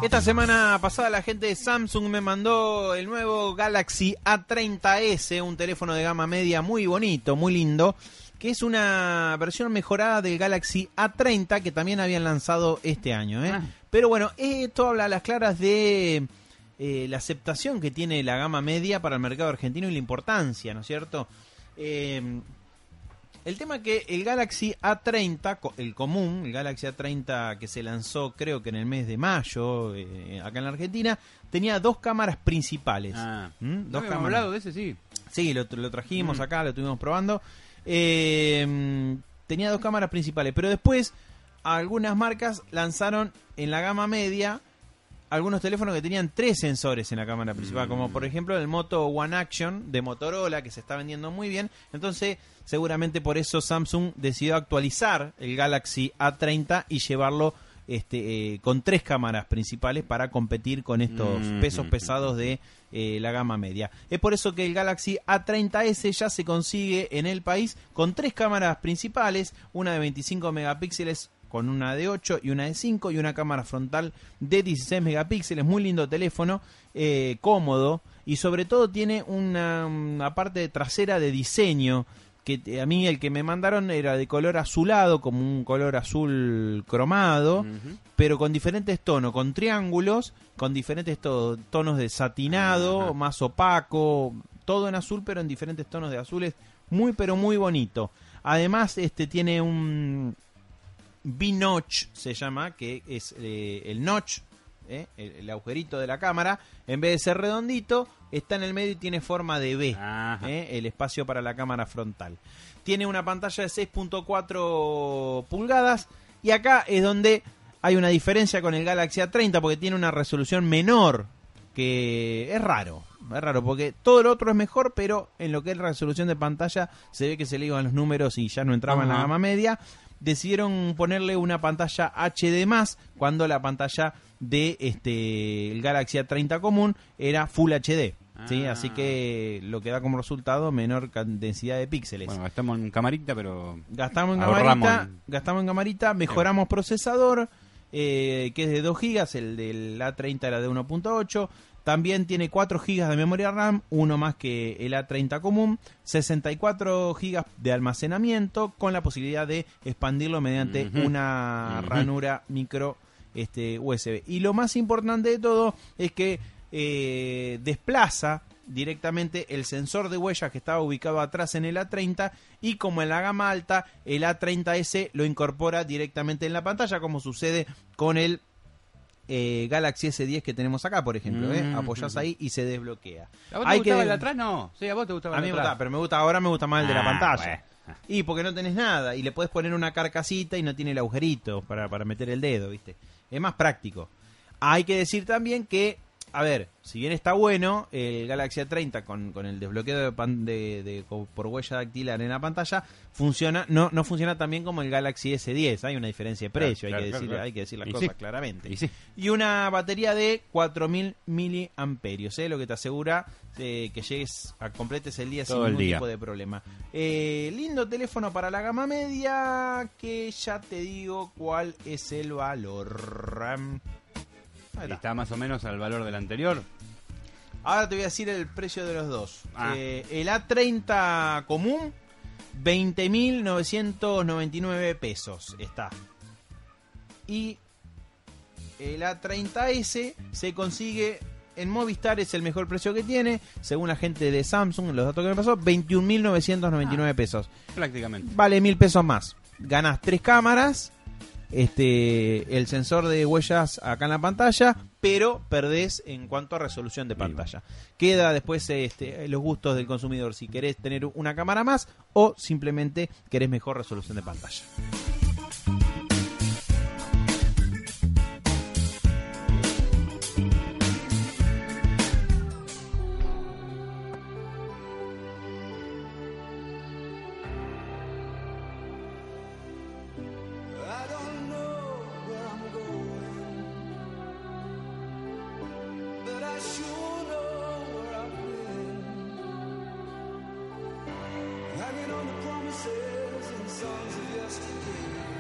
S3: Esta semana pasada la gente de Samsung me mandó el nuevo Galaxy A30s, un teléfono de gama media muy bonito, muy lindo, que es una versión mejorada del Galaxy A30 que también habían lanzado este año. ¿eh?
S4: Ah.
S3: Pero bueno, esto habla a las claras de eh, la aceptación que tiene la gama media para el mercado argentino y la importancia, ¿no es cierto? Eh, el tema es que el Galaxy A30, co- el común, el Galaxy A30 que se lanzó creo que en el mes de mayo eh, acá en la Argentina, tenía dos cámaras principales.
S4: Ah.
S3: ¿Mm?
S4: ¿No
S3: Dos cámaras.
S4: hablado de ese? Sí.
S3: Sí, lo, lo trajimos
S4: Mm.
S3: acá, lo estuvimos probando. Eh, tenía dos cámaras principales, pero después algunas marcas lanzaron en la gama media algunos teléfonos que tenían tres sensores en la cámara principal, como por ejemplo el Moto One Action de Motorola, que se está vendiendo muy bien. Entonces, seguramente por eso Samsung decidió actualizar el Galaxy A30 y llevarlo este, eh, con tres cámaras principales para competir con estos
S4: Mm.
S3: pesos pesados de eh, la gama media. Es por eso que el Galaxy A30s ya se consigue en el país con tres cámaras principales, una de 25 megapíxeles con una de 8 y una de 5 y una cámara frontal de 16 megapíxeles, muy lindo teléfono, eh, cómodo y sobre todo tiene una, una parte trasera de diseño que a mí el que me mandaron era de color azulado, como un color azul cromado, pero con diferentes tonos, con triángulos, con diferentes to- tonos de satinado, más opaco, todo en azul, pero en diferentes tonos de azules, muy pero muy bonito. Además, este tiene un B-notch, se llama, que es eh, el notch, eh, el, el agujerito de la cámara, en vez de ser redondito, está en el medio y tiene forma de B, eh, el espacio para la cámara frontal. Tiene una pantalla de 6.4 pulgadas y acá es donde hay una diferencia con el Galaxy A30 porque tiene una resolución menor que es raro, es raro porque todo lo otro es mejor, pero en lo que es resolución de pantalla se ve que se le iban los números y ya no entraba en la gama media. Decidieron ponerle una pantalla HD más cuando la pantalla de este el Galaxy A30 común era Full HD. ¿sí?
S4: Ah.
S3: Así que lo que da como resultado menor densidad de píxeles.
S4: Bueno, estamos en camarita, pero.
S3: Gastamos en
S4: Ahorramos
S3: camarita, gastamos en camarita, mejoramos procesador, eh, que es de 2 GB, el del A30 era de 1.8. También tiene 4 GB de memoria RAM, uno más que el A30 común, 64 GB de almacenamiento con la posibilidad de expandirlo mediante una ranura micro este, USB. Y lo más importante de todo es que eh, desplaza directamente el sensor de huellas que estaba ubicado atrás en el A30 y como en la gama alta el A30S lo incorpora directamente en la pantalla como sucede con el eh, Galaxy S10 que tenemos acá por ejemplo ¿eh?
S4: Mm,
S3: apoyás
S4: ujú.
S3: ahí y se desbloquea
S4: ¿A vos te
S3: Hay
S4: gustaba
S3: que-
S4: el de atrás? No. Sí, a vos te gustaba
S3: a
S4: el
S3: mí
S4: de
S3: me
S4: atrás.
S3: gusta pero me gusta ahora me gusta más el de la
S4: Ah,
S3: pantalla
S4: bueno.
S3: y porque no tenés nada y le puedes poner una carcasita y no tiene el agujerito para, para meter el dedo, ¿viste? Es más práctico. Hay que decir también que, a ver, si bien está bueno el Galaxy A30 con, con el desbloqueo de, pan- de- por huella dactilar en la pantalla, funciona no no funciona tan bien como el Galaxy S10. Hay una diferencia de precio,
S4: claro,
S3: hay, que decir,
S4: claro.
S3: hay que decir las
S4: Y
S3: cosas
S4: sí.
S3: claramente.
S4: Y sí.
S3: Y una batería de 4000 miliamperios, ¿eh? lo que te asegura eh, que llegues a completes el día
S4: Todo
S3: sin
S4: el
S3: ningún
S4: día.
S3: tipo de problema. Eh, lindo teléfono para la gama media, que ya te digo cuál es el valor. Está.
S4: Está más o menos al valor del anterior.
S3: Ahora te voy a decir el precio de los dos.
S4: Ah.
S3: Eh, el A30 común, 20.999 pesos está. Y el A30S se consigue en Movistar, es el mejor precio que tiene, según la gente de Samsung, los datos que me pasó, 21.999 pesos.
S4: Prácticamente.
S3: Vale mil pesos más. Ganas tres cámaras este, el sensor de huellas acá en la pantalla, pero perdés en cuanto a resolución de pantalla. Queda después este, los gustos del consumidor si querés tener una cámara más o simplemente querés mejor resolución de pantalla.
S7: on the promises and songs of yesterday.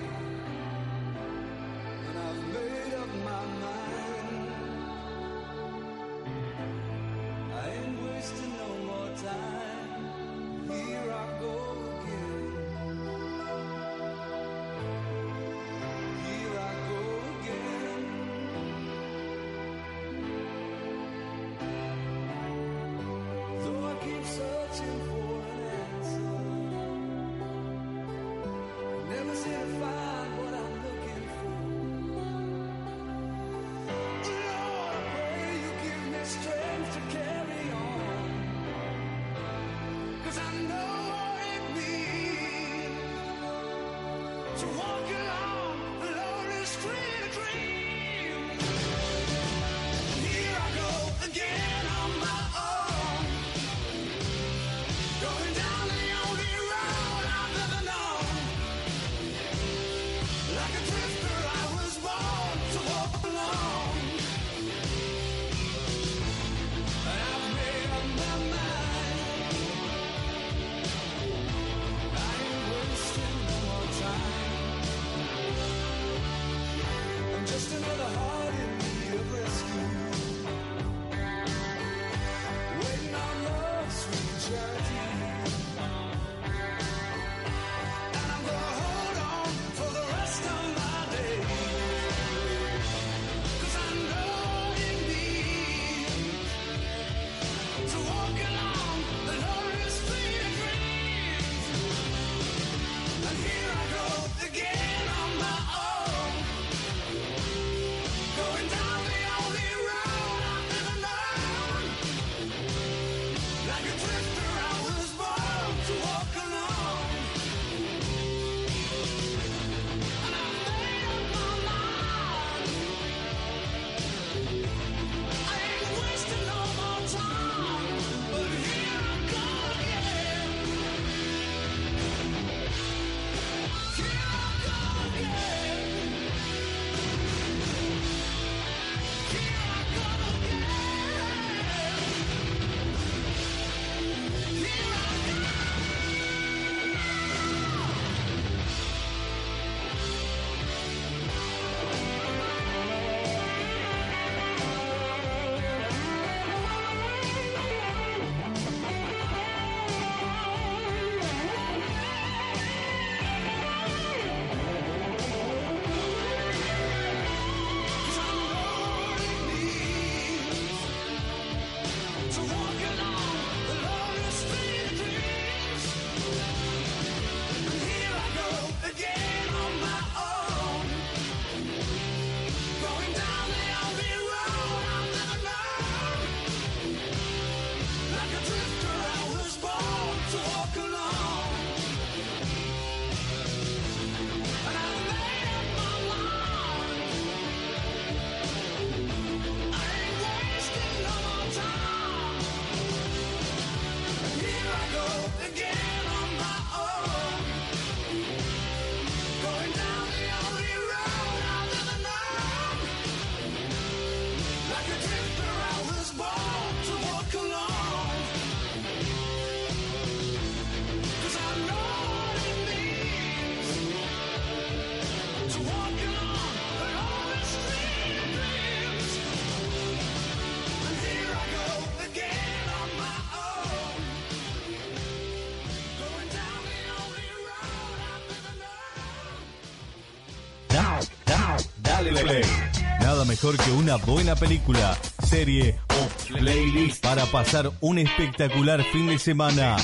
S1: mejor que una buena película, serie o playlist para pasar un espectacular fin de semana.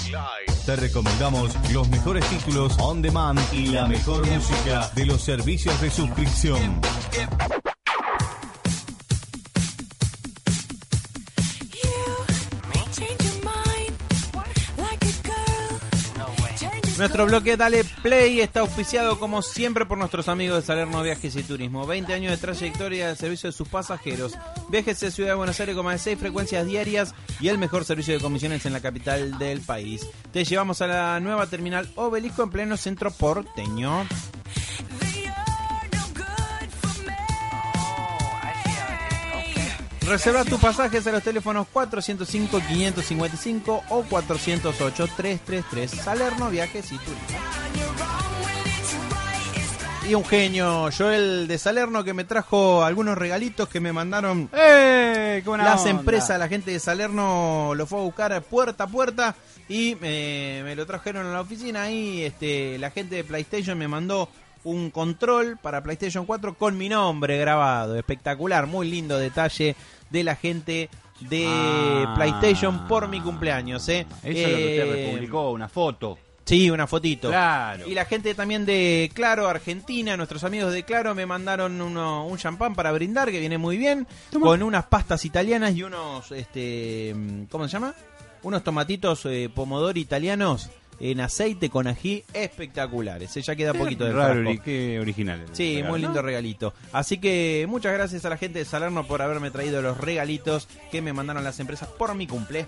S1: Te recomendamos los mejores títulos on demand y la mejor música de los servicios de suscripción.
S3: Nuestro bloque Dale Play está auspiciado como siempre por nuestros amigos de Salerno Viajes y Turismo. 20 años de trayectoria al servicio de sus pasajeros. Viajes a Ciudad de Buenos Aires con más de 6 frecuencias diarias y el mejor servicio de comisiones en la capital del país. Te llevamos a la nueva terminal Obelisco en pleno centro porteño. Reserva tus pasajes a los teléfonos 405-555 o 408-333. Salerno Viajes y Turismo. Y un genio, Joel de Salerno, que me trajo algunos regalitos que me mandaron
S4: ¡Eh! ¡Qué buena
S3: las
S4: onda!
S3: empresas, la gente de Salerno lo fue a buscar puerta a puerta y eh, me lo trajeron a la oficina y este, la gente de PlayStation me mandó un control para PlayStation 4 con mi nombre grabado. Espectacular, muy lindo detalle de la gente de
S4: Ah.
S3: PlayStation por mi cumpleaños. ¿eh?
S4: Eso es lo que usted
S3: Eh,
S4: republicó, una foto.
S3: Sí, una fotito.
S4: Claro.
S3: Y la gente también de Claro, Argentina, nuestros amigos de Claro me mandaron uno, un champán para brindar que viene muy bien, con unas pastas italianas y unos, este, ¿cómo se llama? Unos tomatitos eh, pomodoro italianos en aceite con ají espectaculares. Eh, Ya queda poquito de
S4: Raro,
S3: frasco.
S4: qué original.
S3: Sí,
S4: regalo,
S3: muy
S4: ¿no?
S3: lindo regalito. Así que muchas gracias a la gente de Salerno por haberme traído los regalitos que me mandaron las empresas por mi cumple.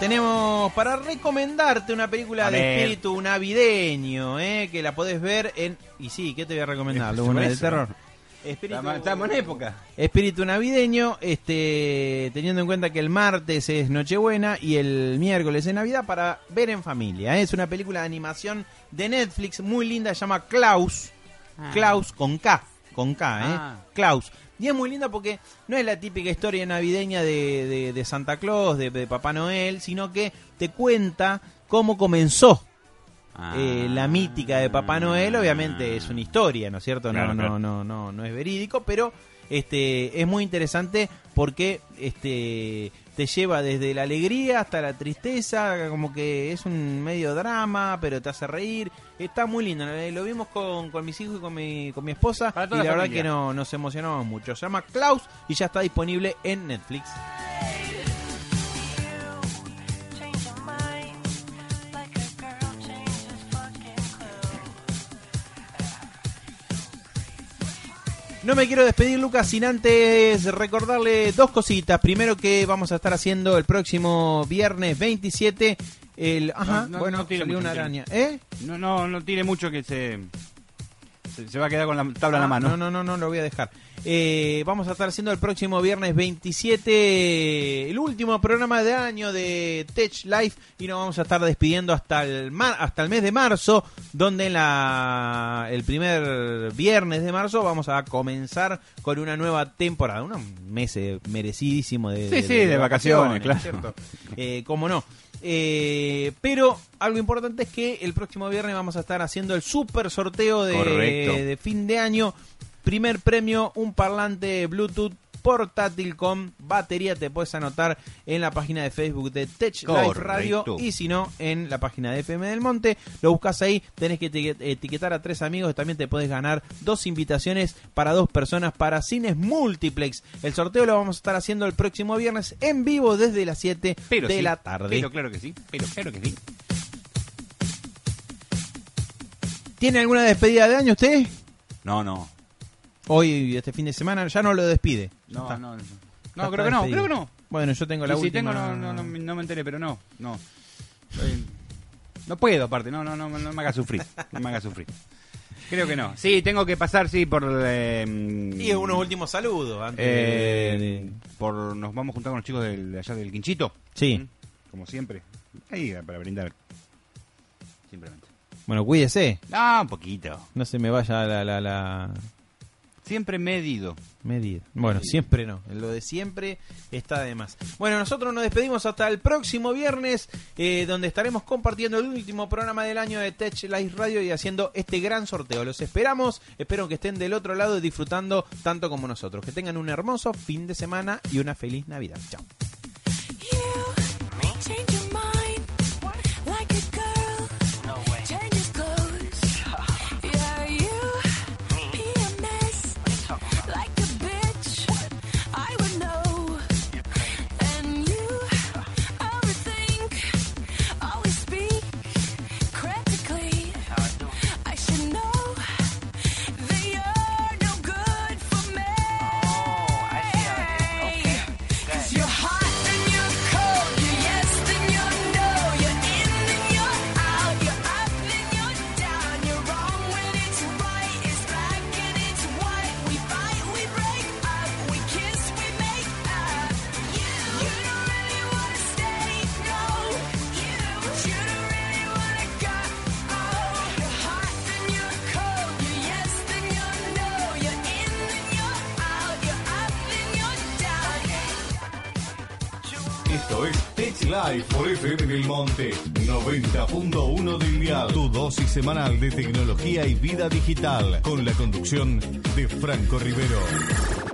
S3: Tenemos para recomendarte una película de espíritu navideño, ¿eh? que la podés ver en... Y sí, ¿qué te voy a recomendar?
S4: Es
S3: ¿Una de terror? Espíritu...
S4: Estamos, en época.
S3: Espíritu navideño, este, teniendo en cuenta que el martes es Nochebuena y el miércoles es Navidad para ver en familia. ¿eh? Es una película de animación de Netflix muy linda, se llama Klaus. Klaus con K, con K, ¿eh?
S4: Ah.
S3: Klaus. Y es muy linda porque no es la típica historia navideña de, de- de Santa Claus, de, de Papá Noel, sino que te cuenta cómo comenzó eh,
S4: Ah.
S3: la mítica de Papá Noel, obviamente es una historia, ¿no es cierto? No,
S4: Claro,
S3: no,
S4: claro.
S3: no, no, no es verídico, pero este es muy interesante porque este te lleva desde la alegría hasta la tristeza, como que es un medio drama, pero te hace reír. Está muy lindo, eh, lo vimos con, con mis hijos y con mi, con mi esposa y la verdad que no, nos emocionamos mucho. Se llama Klaus y ya está disponible en Netflix. No me quiero despedir, Lucas, sin antes recordarle dos cositas. Primero que vamos a estar haciendo el próximo viernes 27 el... Ajá,
S4: No, no,
S3: bueno,
S4: no tire
S3: salió
S4: mucho,
S3: una araña. ¿Eh?
S4: No, no, no tire mucho que se, se, se va a quedar con la tabla en la
S3: Ah,
S4: mano.
S3: No, no, no, no, lo voy a dejar. Eh, vamos a estar haciendo el próximo viernes 27 el último programa de año de Tech Life y nos vamos a estar despidiendo hasta el mar, hasta el mes de marzo, donde en la el primer viernes de marzo vamos a comenzar con una nueva temporada, un mes eh, merecidísimo de,
S4: Sí, sí, de vacaciones, claro.
S3: Eh, cómo no. Eh, pero algo importante es que el próximo viernes vamos a estar haciendo el super sorteo de fin de año. Primer premio, un parlante Bluetooth portátil con batería. Te puedes anotar en la página de Facebook de Tech Life
S4: Correcto.
S3: Radio y si no, en la página de FM del Monte. Lo buscas ahí, tenés que etiquet- etiquetar a tres amigos. También te puedes ganar dos invitaciones para dos personas para cines multiplex. El sorteo lo vamos a estar haciendo el próximo viernes en vivo desde las 7
S4: Pero
S3: de
S4: sí,
S3: la tarde.
S4: Pero claro que sí, pero claro que sí.
S3: ¿Tiene alguna despedida de año usted?
S4: No, no.
S3: Hoy, este fin de semana, ya no lo despide. Ya
S4: No,
S3: está.
S4: no. No,
S3: está
S4: creo que no,
S3: despedido.
S4: creo que no.
S3: Bueno, yo tengo la
S4: Y si
S3: última.
S4: tengo, no, no, no, me- no me enteré, pero no, no. No puedo, aparte, no, no, no, no me haga sufrir. No me haga sufrir. Creo que no. Sí, tengo que pasar, sí, por. Eh,
S3: Y unos últimos saludos. Antes
S4: eh,
S3: de-
S4: por Nos vamos a juntar con los chicos del- de allá del Quinchito.
S3: Sí.
S4: ¿Mm? Como siempre. Ahí, para brindar. Simplemente.
S3: Bueno, cuídese.
S4: Ah, un poquito.
S3: No se me vaya la, la, la
S4: Siempre medido.
S3: medida. Bueno, siempre no. Lo de siempre está de más. Bueno, nosotros nos despedimos hasta el próximo viernes, eh, donde estaremos compartiendo el último programa del año de Tech Live Radio y haciendo este gran sorteo. Los esperamos. Espero que estén del otro lado disfrutando tanto como nosotros. Que tengan un hermoso fin de semana y una feliz Navidad. Chao.
S1: Monte 90.1 del dial. Tu dosis semanal de tecnología y vida digital con la conducción de Franco Rivero.